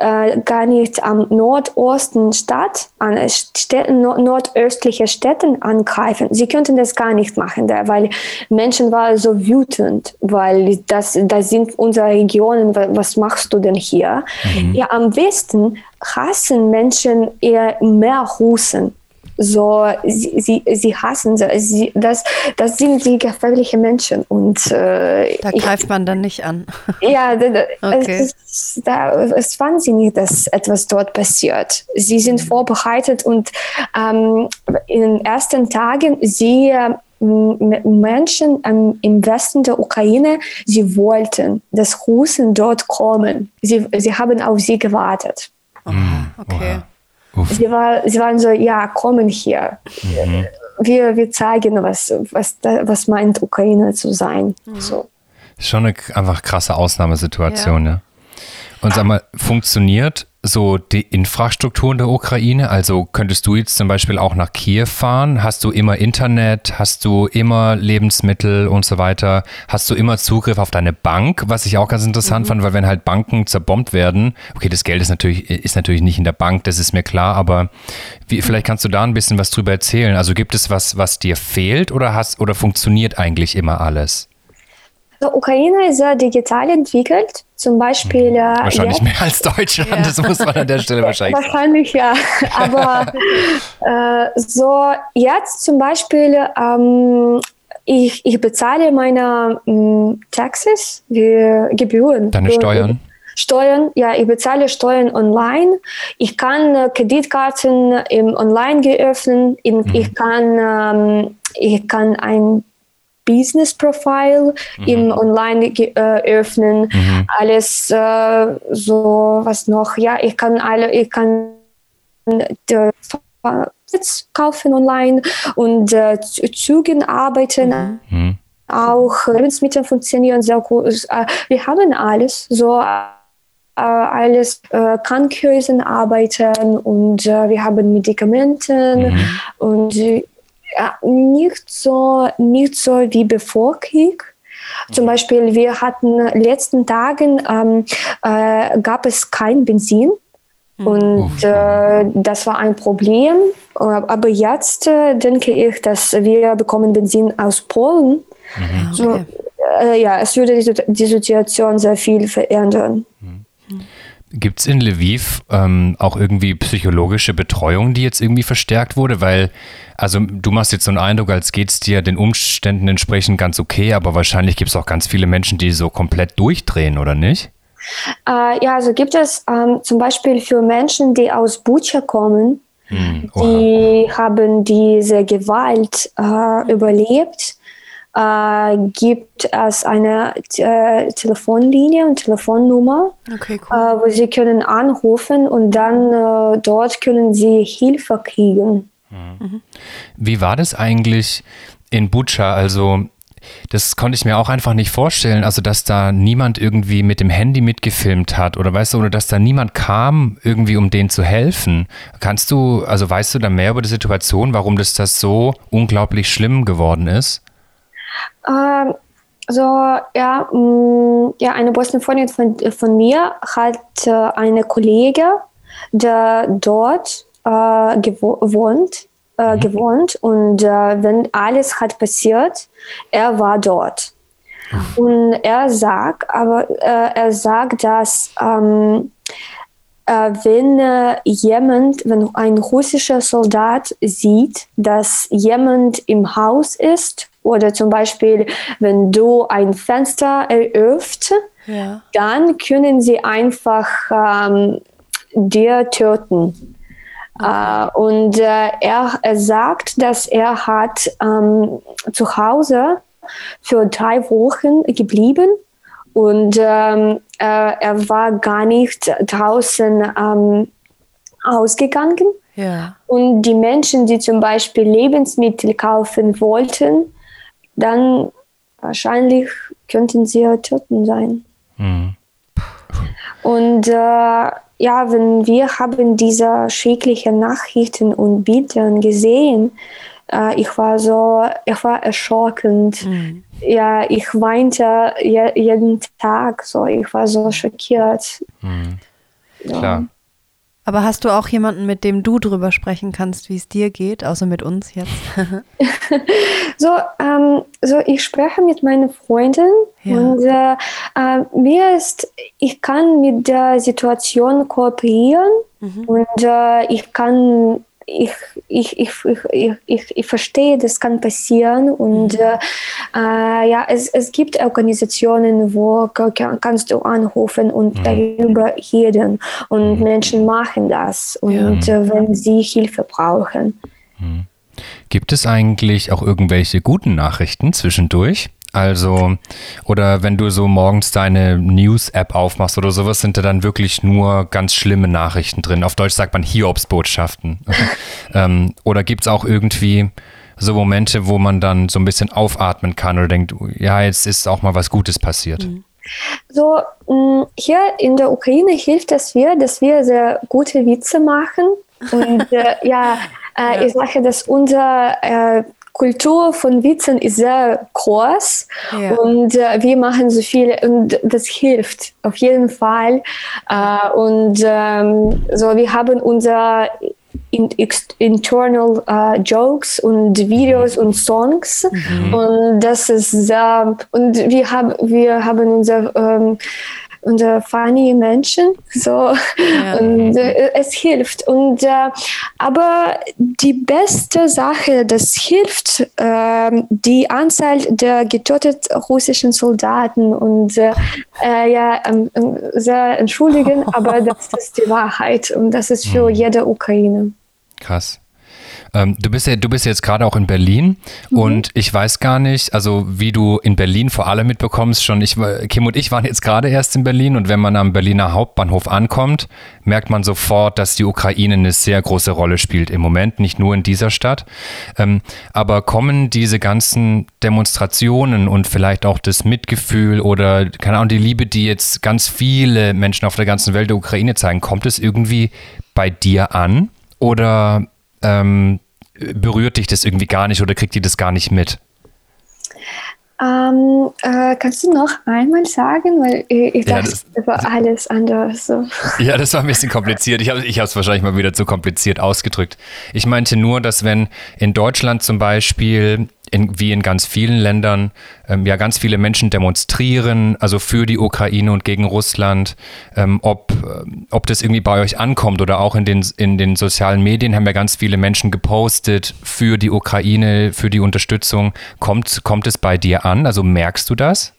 äh, gar nicht am Nordosten Stadt, an Städten, nord nordöstliche Städten angreifen. Sie könnten das gar nicht machen, da, weil Menschen waren so wütend, weil das, das sind unsere Regionen, wa- was machst du denn hier? Ja, am Westen hassen Menschen eher mehr Russen. So, sie, sie, sie hassen sie. sie das, das sind die gefährlichen Menschen. Und äh, Da ich, greift man dann nicht an. ja, da, da, Okay. es, ist, da, es ist wahnsinnig, dass etwas dort passiert. Sie Mhm. sind vorbereitet und ähm, in den ersten Tagen, sie äh, Menschen ähm, im Westen der Ukraine, sie wollten, dass Russen dort kommen. Sie, sie haben auf sie gewartet. Okay. Uff. Sie, war, sie waren so, ja, kommen hier. Wir, wir zeigen, was, was, was meint Ukraine zu sein. So. Ist schon eine einfach krasse Ausnahmesituation, ja. Und sag mal, funktioniert so die Infrastruktur in der Ukraine? Also könntest du jetzt zum Beispiel auch nach Kiew fahren? Hast du immer Internet? Hast du immer Lebensmittel und so weiter? Hast du immer Zugriff auf deine Bank? Was ich auch ganz interessant fand, weil wenn halt Banken zerbombt werden, okay, das Geld ist natürlich, ist natürlich nicht in der Bank, das ist mir klar, aber wie, vielleicht kannst du da ein bisschen was drüber erzählen. Also gibt es was, was dir fehlt oder hast, oder funktioniert eigentlich immer alles? Also Ukraine ist sehr digital entwickelt. Zum Beispiel. Äh, Wahrscheinlich jetzt- mehr als Deutschland, Ja. das muss man an der Stelle wahrscheinlich sagen. Wahrscheinlich ja. Aber äh, so jetzt zum Beispiel, ähm, ich, ich bezahle meine ähm, Taxes, die Gebühren. Deine Steuern? Steuern, ja, ich bezahle Steuern online. Ich kann äh, Kreditkarten im Online geöffnen. Ich, Mhm. ich kann ähm, ich kann ein Business Profile Mhm. im Online ge- äh, öffnen. Alles äh, so was noch. Ja, ich kann alle, ich kann Sitz kaufen online und äh, Zügen arbeiten. Mhm. Auch Lebensmittel funktionieren sehr gut. Äh, Wir haben alles, so äh, alles äh, Krankenhäuser arbeiten und äh, wir haben Medikamente und äh, nicht so nicht so wie bevor Krieg. Zum Beispiel, wir hatten letzten Tagen ähm, äh, gab es kein Benzin. Und Uff. äh, das war ein Problem. Äh, Aber jetzt äh, denke ich, dass wir bekommen Benzin aus Polen. So, Okay. äh, ja, es würde die, die Situation sehr viel verändern. Gibt es in Lviv ähm, auch irgendwie psychologische Betreuung, die jetzt irgendwie verstärkt wurde? Weil, also du machst jetzt so einen Eindruck, als geht es dir den Umständen entsprechend ganz okay, aber wahrscheinlich gibt es auch ganz viele Menschen, die so komplett durchdrehen, oder nicht? Äh, ja, also gibt es ähm, zum Beispiel für Menschen, die aus Bucha kommen, Hm, die haben diese Gewalt äh, überlebt. Äh, gibt es eine äh, Telefonlinie und Telefonnummer, Okay, äh, cool. wo sie können anrufen und dann äh, dort können sie Hilfe kriegen. Wie war das eigentlich in Bucha? Also, das konnte ich mir auch einfach nicht vorstellen. Also, dass da niemand irgendwie mit dem Handy mitgefilmt hat oder weißt du, oder dass da niemand kam, irgendwie um denen zu helfen. Kannst du, also weißt du da mehr über die Situation, warum das, das so unglaublich schlimm geworden ist? Ähm, so, ja, mh, ja, eine beste Freundin von, von mir hat äh, eine Kollege, der dort äh, gewo wohnt, äh, gewohnt und äh, wenn alles hat passiert, er war dort. Und er sagt, aber äh, er sagt, dass ähm, äh, wenn äh, jemand, wenn ein russischer Soldat sieht, dass jemand im Haus ist, oder zum Beispiel, wenn du ein Fenster eröffnest, ja. dann können sie einfach ähm, dir töten. Okay. Äh, und äh, er, er, sagt, dass er hat ähm, zu Hause für drei Wochen geblieben und ähm, äh, er war gar nicht draußen ähm, ausgegangen. Ja. Und die Menschen, die zum Beispiel Lebensmittel kaufen wollten, dann wahrscheinlich könnten sie töten sein. Mhm. Und äh, ja, wenn wir haben diese schrecklichen Nachrichten und Bilder gesehen, äh, ich war so, ich war erschrockend. Mhm. Ja, ich weinte je, jeden Tag so, ich war so schockiert. Mhm. Klar. Aber hast du auch jemanden, mit dem du drüber sprechen kannst, wie es dir geht, außer mit uns jetzt? so, ähm, so, ich spreche mit meinen Freunden ja. und äh, äh, mir ist, ich kann mit der Situation kooperieren mhm. und äh, ich kann ich, ich, ich, ich, ich, ich verstehe, das kann passieren und mhm. äh, ja, es, es gibt Organisationen, wo kannst du anrufen und mhm. darüber reden und mhm. Menschen machen das und ja. äh, wenn sie Hilfe brauchen. Mhm. Gibt es eigentlich auch irgendwelche guten Nachrichten zwischendurch? Also, oder wenn du so morgens deine News-App aufmachst oder sowas, sind da dann wirklich nur ganz schlimme Nachrichten drin. Auf Deutsch sagt man Hiobsbotschaften. ähm, oder gibt es auch irgendwie so Momente, wo man dann so ein bisschen aufatmen kann oder denkt, ja, jetzt ist auch mal was Gutes passiert? Mhm. So, mm, hier in der Ukraine hilft es mir, dass wir sehr gute Witze machen. Und äh, ja, äh, ich sage, dass unser äh, Kultur von Witzen ist sehr groß ja. und äh, wir machen so viel und das hilft auf jeden Fall. Äh, und ähm, so, wir haben unser in, internal uh, Jokes und Videos und Songs mhm. und das ist sehr und wir haben wir haben unser ähm, und äh, funny Menschen. So. Ja. Und äh, es hilft. Und, äh, aber die beste Sache, das hilft, äh, die Anzahl der getöteten russischen Soldaten. Und äh, äh, ja, ähm, ähm, sehr entschuldigen, aber das ist die Wahrheit. Und das ist für mhm. jede Ukraine. Krass. Ähm, du bist ja, du bist jetzt gerade auch in Berlin mhm. und ich weiß gar nicht, also wie du in Berlin vor allem mitbekommst, schon ich, Kim und ich waren jetzt gerade erst in Berlin und wenn man am Berliner Hauptbahnhof ankommt, merkt man sofort, dass die Ukraine eine sehr große Rolle spielt im Moment, nicht nur in dieser Stadt. Ähm, aber kommen diese ganzen Demonstrationen und vielleicht auch das Mitgefühl oder, keine Ahnung, die Liebe, die jetzt ganz viele Menschen auf der ganzen Welt der Ukraine zeigen, kommt es irgendwie bei dir an? Oder ähm, berührt dich das irgendwie gar nicht oder kriegt ihr das gar nicht mit? Ähm, äh, kannst du noch einmal sagen, weil ich, ich dachte, das, war alles anders. So. Ja, das war ein bisschen kompliziert. Ich habe ich es wahrscheinlich mal wieder zu kompliziert ausgedrückt. Ich meinte nur, dass wenn in Deutschland zum Beispiel in, wie in ganz vielen Ländern ähm, ja ganz viele Menschen demonstrieren, also für die Ukraine und gegen Russland. Ähm, ob, äh, ob das irgendwie bei euch ankommt oder auch in den, in den sozialen Medien haben ja ganz viele Menschen gepostet für die Ukraine, für die Unterstützung. Kommt, kommt es bei dir an? Also merkst du das?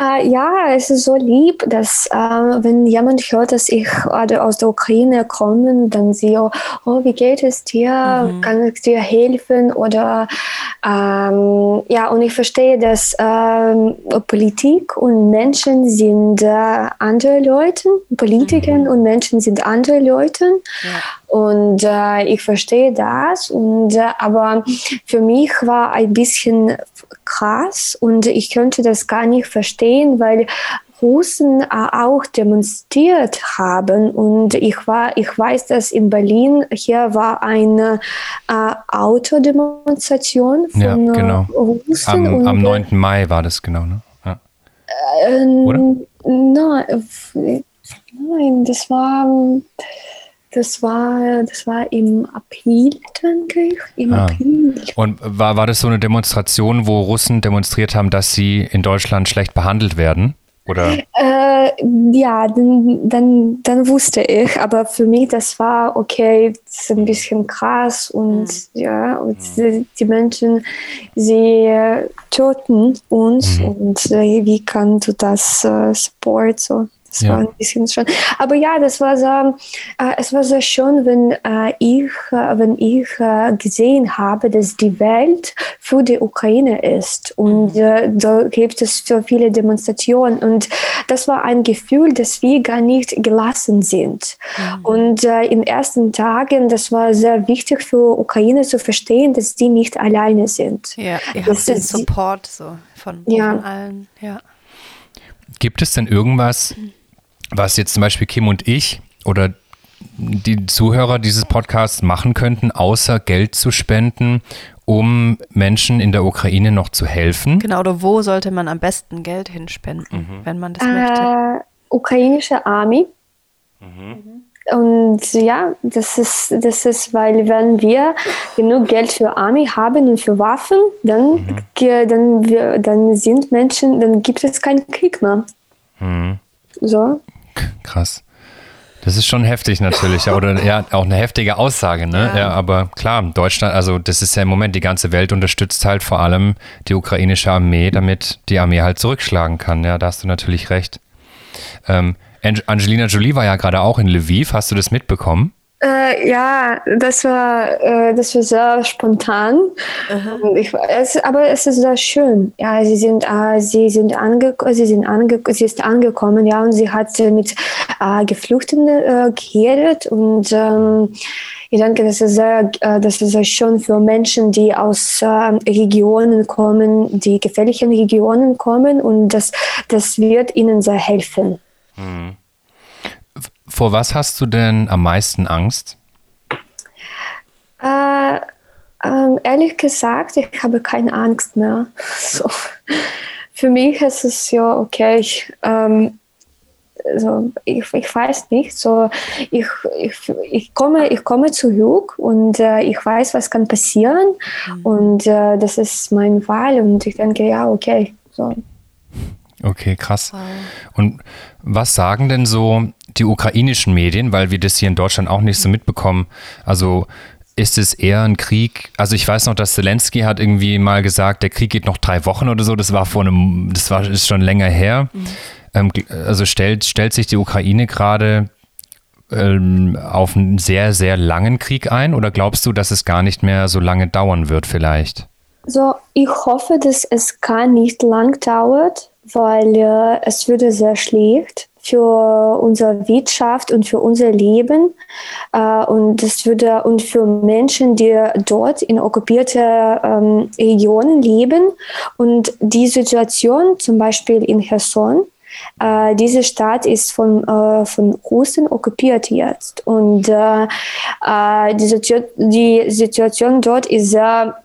Äh, ja, es ist so lieb, dass äh, wenn jemand hört, dass ich oder aus der Ukraine komme, dann sie, oh, oh, wie geht es dir? Mhm. Kann ich dir helfen? Oder ähm, ja, und ich verstehe, dass ähm, Politik und Menschen sind äh, andere Leute, Politiker mhm. und Menschen sind andere Leute. Ja. Und äh, ich verstehe das. Und, äh, aber für mich war ein bisschen krass und ich könnte das gar nicht verstehen, weil Russen äh, auch demonstriert haben und ich war, ich weiß, dass in Berlin hier war eine äh, Autodemonstration von ja, genau. Russen. Am, am 9. Äh, Mai war das genau, ne? Ja. Äh, Oder? Nein, nein, das war das war, das war im April, denke ich. Im ah. April. Und war, war das so eine Demonstration, wo Russen demonstriert haben, dass sie in Deutschland schlecht behandelt werden? Oder? Äh, ja, dann, dann, dann wusste ich, aber für mich das war okay, das ist ein bisschen krass und mhm. ja, und mhm. die, die, Menschen, sie äh, töten uns mhm. und äh, wie kannst du das äh, support so? Das ja. war ein bisschen schon. Aber ja, das war so, äh, es war sehr schön, wenn äh, ich, äh, wenn ich äh, gesehen habe, dass die Welt für die Ukraine ist. Und mhm. äh, da gibt es so viele Demonstrationen. Und das war ein Gefühl, dass wir gar nicht gelassen sind. Mhm. Und äh, in den ersten Tagen, das war sehr wichtig für Ukraine zu verstehen, dass die nicht alleine sind. Ja, ihr habt den Support so von, ja. von allen. Ja. Gibt es denn irgendwas, mhm was jetzt zum Beispiel Kim und ich oder die Zuhörer dieses Podcasts machen könnten, außer Geld zu spenden, um Menschen in der Ukraine noch zu helfen? Genau, oder wo sollte man am besten Geld hinspenden, mhm. wenn man das äh, möchte? Ukrainische Army. Mhm. Und ja, das ist, das ist, weil wenn wir genug Geld für Army haben und für Waffen, dann, mhm. dann, wir, dann sind Menschen, dann gibt es keinen Krieg mehr. Mhm. So. Krass. Das ist schon heftig natürlich, oder ja, auch eine heftige Aussage, ne? Ja. ja. aber klar, Deutschland, also das ist ja im Moment, die ganze Welt unterstützt halt vor allem die ukrainische Armee, damit die Armee halt zurückschlagen kann. Ja, da hast du natürlich recht. Ähm, Angelina Jolie war ja gerade auch in Lviv, hast du das mitbekommen? Äh, ja, das war, äh, das war sehr spontan. Ich, es, aber es ist sehr schön. Ja, sie sind, äh, sie sind, ange sie sind ange sie ist angekommen, ja, und sie hat mit äh, Geflüchteten äh, geredet und ähm, ich denke, das ist sehr, äh, das ist sehr schön für Menschen, die aus äh, Regionen kommen, die gefährlichen Regionen kommen und das, das wird ihnen sehr helfen. Mhm. Vor was hast du denn am meisten Angst? Äh, äh, ehrlich gesagt, ich habe keine Angst mehr. So. Für mich ist es ja okay. Ich, ähm, also ich, ich weiß nicht, so ich, ich, ich, komme, ich komme zurück und äh, ich weiß, was kann passieren mhm. und äh, das ist mein Fall und ich denke, ja, okay. So. Okay, krass. Und was sagen denn so die ukrainischen Medien, weil wir das hier in Deutschland auch nicht so mitbekommen? Also ist es eher ein Krieg? Also ich weiß noch, dass Zelensky hat irgendwie mal gesagt, der Krieg geht noch drei Wochen oder so. Das war vor einem, das war ist schon länger her. Mhm. Ähm, also stellt, stellt sich die Ukraine gerade ähm, auf einen sehr, sehr langen Krieg ein oder glaubst du, dass es gar nicht mehr so lange dauern wird vielleicht? So, ich hoffe, dass es gar nicht lang dauert, weil äh, es würde sehr schlecht für unsere Wirtschaft und für unser Leben äh, und das würde und für Menschen, die dort in okkupierten ähm, Regionen leben. Und die Situation zum Beispiel in Cherson äh, diese Stadt ist von, äh, von Russen okkupiert jetzt. Und äh, äh die, die Situation dort ist sehr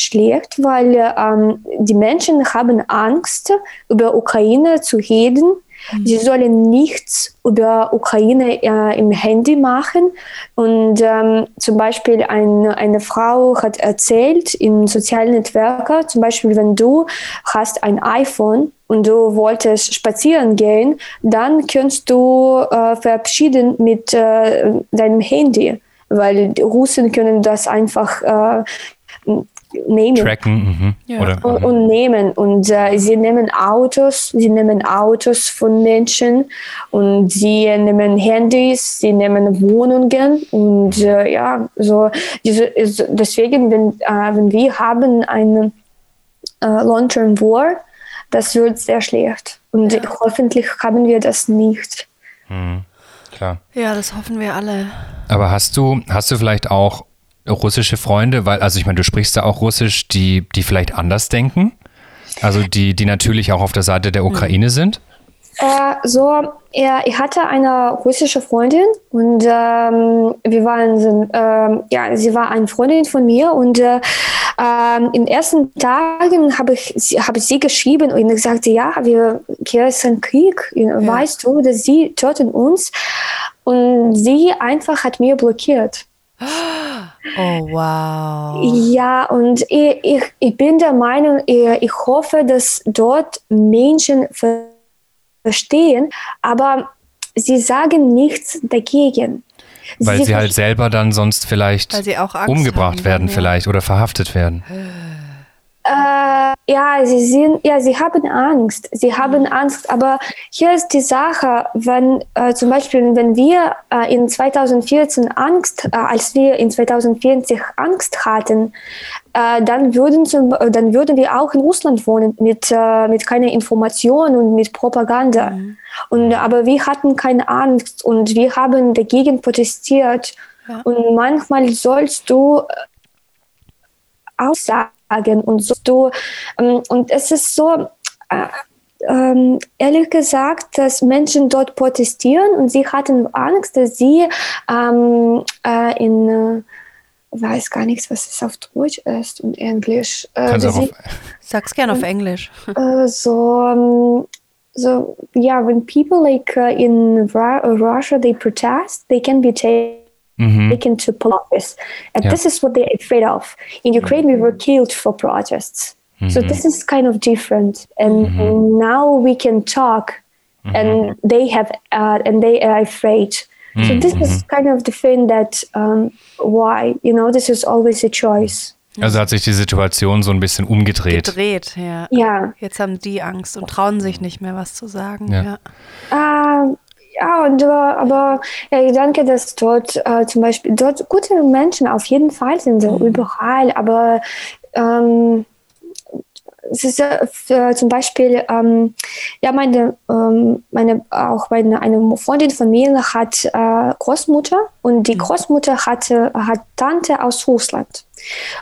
schlecht, weil ähm, die Menschen haben Angst, über Ukraine zu reden. Mhm. Sie sollen nichts über Ukraine äh, im Handy machen. Und ähm, zum Beispiel ein, eine Frau hat erzählt in sozialen Netzwerken, zum Beispiel wenn du hast ein iPhone und du wolltest spazieren gehen, dann kannst du äh, verabschieden mit äh, deinem Handy, weil die Russen können das einfach äh, nehmen. Tracken. Mhm. Ja. Oder, und, und, nehmen. Und äh, sie nehmen Autos, sie nehmen Autos von Menschen und sie nehmen Handys, sie nehmen Wohnungen und äh, ja, so diese, deswegen, wenn, äh, wenn wir haben eine äh, Long-Term War, das wird sehr schlecht. Und ja. hoffentlich haben wir das nicht. Mhm. Klar. Ja, das hoffen wir alle. Aber hast du, hast du vielleicht auch russische Freunde, weil, also ich meine, du sprichst da auch Russisch, die, die vielleicht anders denken? Also die, die natürlich auch auf der Seite der Ukraine sind? Äh, so, ja, ich hatte eine russische Freundin und ähm, wir waren, ähm, ja, sie war eine Freundin von mir und äh, ähm, in den ersten Tagen habe ich, hab ich sie geschrieben und gesagt, ja, wir, hier ist ein Krieg, ja. weißt du, dass sie töten uns und sie einfach hat mir blockiert. Oh, wow. Ja, und ich, ich, ich bin der Meinung, ich, ich hoffe, dass dort Menschen verstehen, aber sie sagen nichts dagegen. Weil sie, sie halt selber dann sonst vielleicht umgebracht haben, werden, ja. vielleicht oder verhaftet werden. Äh, ja, sie sind, ja, sie haben Angst. Sie haben mhm. Angst. Aber hier ist die Sache, wenn äh, zum Beispiel, wenn wir äh, in 2014 Angst, äh, als wir in 2040 Angst hatten, äh, dann würden zum, dann würden wir auch in Russland wohnen mit äh, mit keiner Information und mit Propaganda. Mhm. Und aber wir hatten keine Angst und wir haben dagegen protestiert. Ja. Und manchmal sollst du aussagen und so. Ähm, und es ist so, äh, ähm, ehrlich gesagt, dass Menschen dort protestieren und sie hatten Angst, dass sie ähm, äh, in äh, weiß gar nichts, was es auf Deutsch ist und Englisch. Äh, sie, Sag's gerne auf Englisch. Äh, so, um, so, yeah, when people like uh, in Russia they protest, they can be taken mm-hmm. taken to police. And yeah. this is what they're afraid of. In Ukraine, we were killed for protests. Mm-hmm. So this is kind of different. And, mm-hmm. now we can talk, and mm-hmm. they have, uh, and they are afraid. So this is mm-hmm. kind of the thing that um, why, you know, this is always a choice. Also hat sich die Situation so ein bisschen umgedreht. Gedreht, ja. Ja. Jetzt haben die Angst und trauen sich nicht mehr was zu sagen. Ja. ja. Uh, ja, und, aber ja, ich denke, dass dort äh, zum Beispiel dort gute Menschen auf jeden Fall sind, so mhm. überall, aber ähm, es ist äh, zum Beispiel, ähm, ja, meine, ähm, meine, auch meine, eine Freundin von mir hat äh, Großmutter und die mhm. Großmutter hatte, hat Tante aus Russland.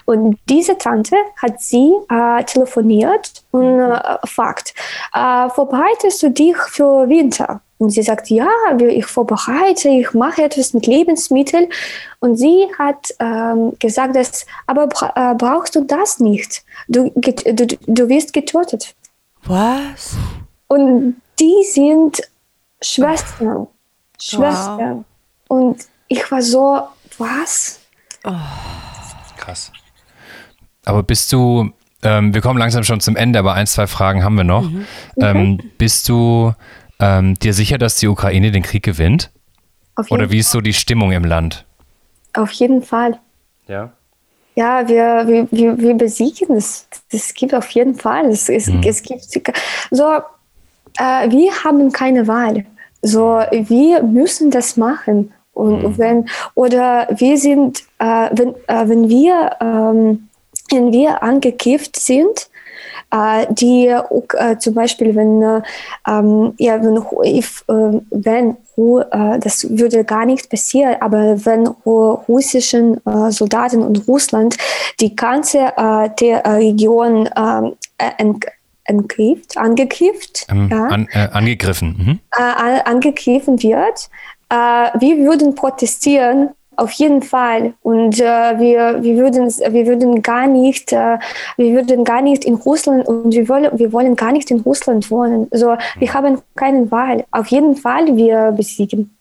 Und diese Tante hat sie äh, telefoniert und äh, fragt, äh, vorbereitest du dich für Winter? Und sie sagt, ja, ich vorbereite, ich mache etwas mit Lebensmitteln. Und sie hat ähm, gesagt, dass, aber bra äh, brauchst du das nicht. Du, du, du wirst getötet. Was? Und die sind Schwestern. Schwestern. Wow. Und ich war so, was? Oh. Krass. Aber bist du, ähm, wir kommen langsam schon zum Ende, aber ein, zwei Fragen haben wir noch. Mhm. Ähm, bist du ähm, dir sicher, dass die Ukraine den Krieg gewinnt? Oder wie ist so die Stimmung im Land? Auf jeden Fall. Ja. Ja, wir, wir, wir, wir besiegen es. Es gibt auf jeden Fall. Es, es, mhm. es gibt so, äh, wir haben keine Wahl. So, wir müssen das machen. Und mhm. wenn, oder wir sind, äh, wenn, äh, wenn wir, ähm, wenn wir angekifft sind, die äh, zum Beispiel, wenn, äh, ähm, ja, wenn, if, äh, wenn äh, das würde gar nicht passieren, aber wenn russischen äh, Soldaten und Russland die ganze der Region ähm, angegriffen, angegriffen, ähm, ja, an, angegriffen, mhm. angegriffen wird, wir würden protestieren auf jeden Fall. Und äh, wir, wir, würden, wir würden gar nicht, äh, wir würden gar nicht in Russland und wir wollen, wir wollen gar nicht in Russland wohnen. Also wir haben keine Wahl. Auf jeden Fall wir besiegen.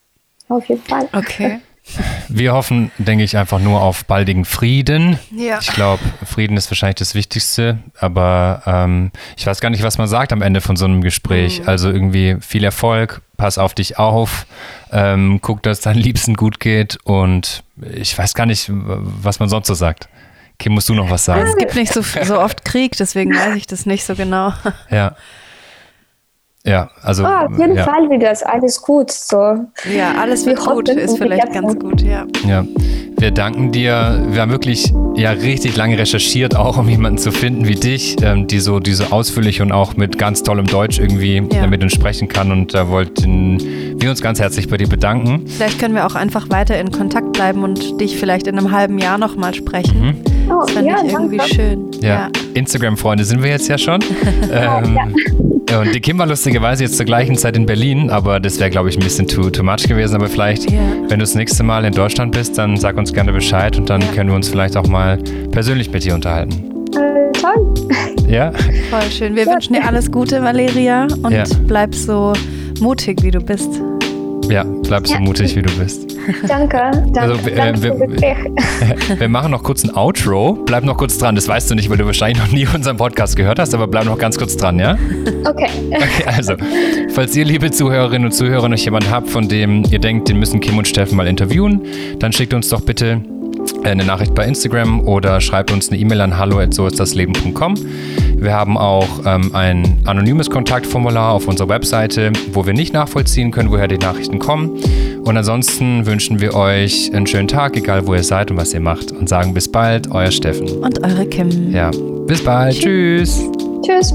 Auf jeden Fall. Okay. Wir hoffen, denke ich, einfach nur auf baldigen Frieden. Ja. Ich glaube, Frieden ist wahrscheinlich das Wichtigste, aber ähm, ich weiß gar nicht, was man sagt am Ende von so einem Gespräch. Mhm. Also irgendwie viel Erfolg, pass auf dich auf, ähm, guck, dass dein Liebsten gut geht und ich weiß gar nicht, was man sonst so sagt. Kim, musst du noch was sagen? Es gibt nicht so, so oft Krieg, deswegen weiß ich das nicht so genau. Ja. Ja, also. Ah, auf jeden ja. Fall wird das alles gut. So. Ja, alles wird gut, ist vielleicht ganz gut, ja. Ja, wir danken dir. Wir haben wirklich ja richtig lange recherchiert, auch um jemanden zu finden wie dich, ähm, die, so, die so ausführlich und auch mit ganz tollem Deutsch irgendwie ja. mit uns sprechen kann. Und da wollten wir uns ganz herzlich bei dir bedanken. Vielleicht können wir auch einfach weiter in Kontakt bleiben und dich vielleicht in einem halben Jahr nochmal sprechen. Mhm. Oh, das fände ja, ich irgendwie danke. schön. Ja, ja. Instagram-Freunde sind wir jetzt ja schon. ähm, und die Kim war lustigerweise jetzt zur gleichen Zeit in Berlin, aber das wäre, glaube ich, ein bisschen too, too much gewesen. Aber vielleicht, yeah. wenn du das nächste Mal in Deutschland bist, dann sag uns gerne Bescheid und dann können wir uns vielleicht auch mal persönlich mit dir unterhalten. Äh, toll. Ja? Voll schön. Wir ja. wünschen dir alles Gute, Valeria, und ja. bleib so mutig, wie du bist. Ja, bleib so Ja. mutig, wie du bist. Danke. Danke, Also, äh, danke wir-. Wir machen noch kurz ein Outro. Bleib noch kurz dran. Das weißt du nicht, weil du wahrscheinlich noch nie unseren Podcast gehört hast, aber bleib noch ganz kurz dran, ja? Okay. Okay, also, falls ihr, liebe Zuhörerinnen und Zuhörer, noch jemanden habt, von dem ihr denkt, den müssen Kim und Steffen mal interviewen, dann schickt uns doch bitte eine Nachricht bei Instagram oder schreibt uns eine E-Mail an hallo@soistdasleben.com. Wir haben auch ähm, ein anonymes Kontaktformular auf unserer Webseite, wo wir nicht nachvollziehen können, woher die Nachrichten kommen. Und ansonsten wünschen wir euch einen schönen Tag, egal wo ihr seid und was ihr macht. Und sagen bis bald, euer Steffen. Und eure Kim. Ja, bis bald. Tschüss. Tschüss.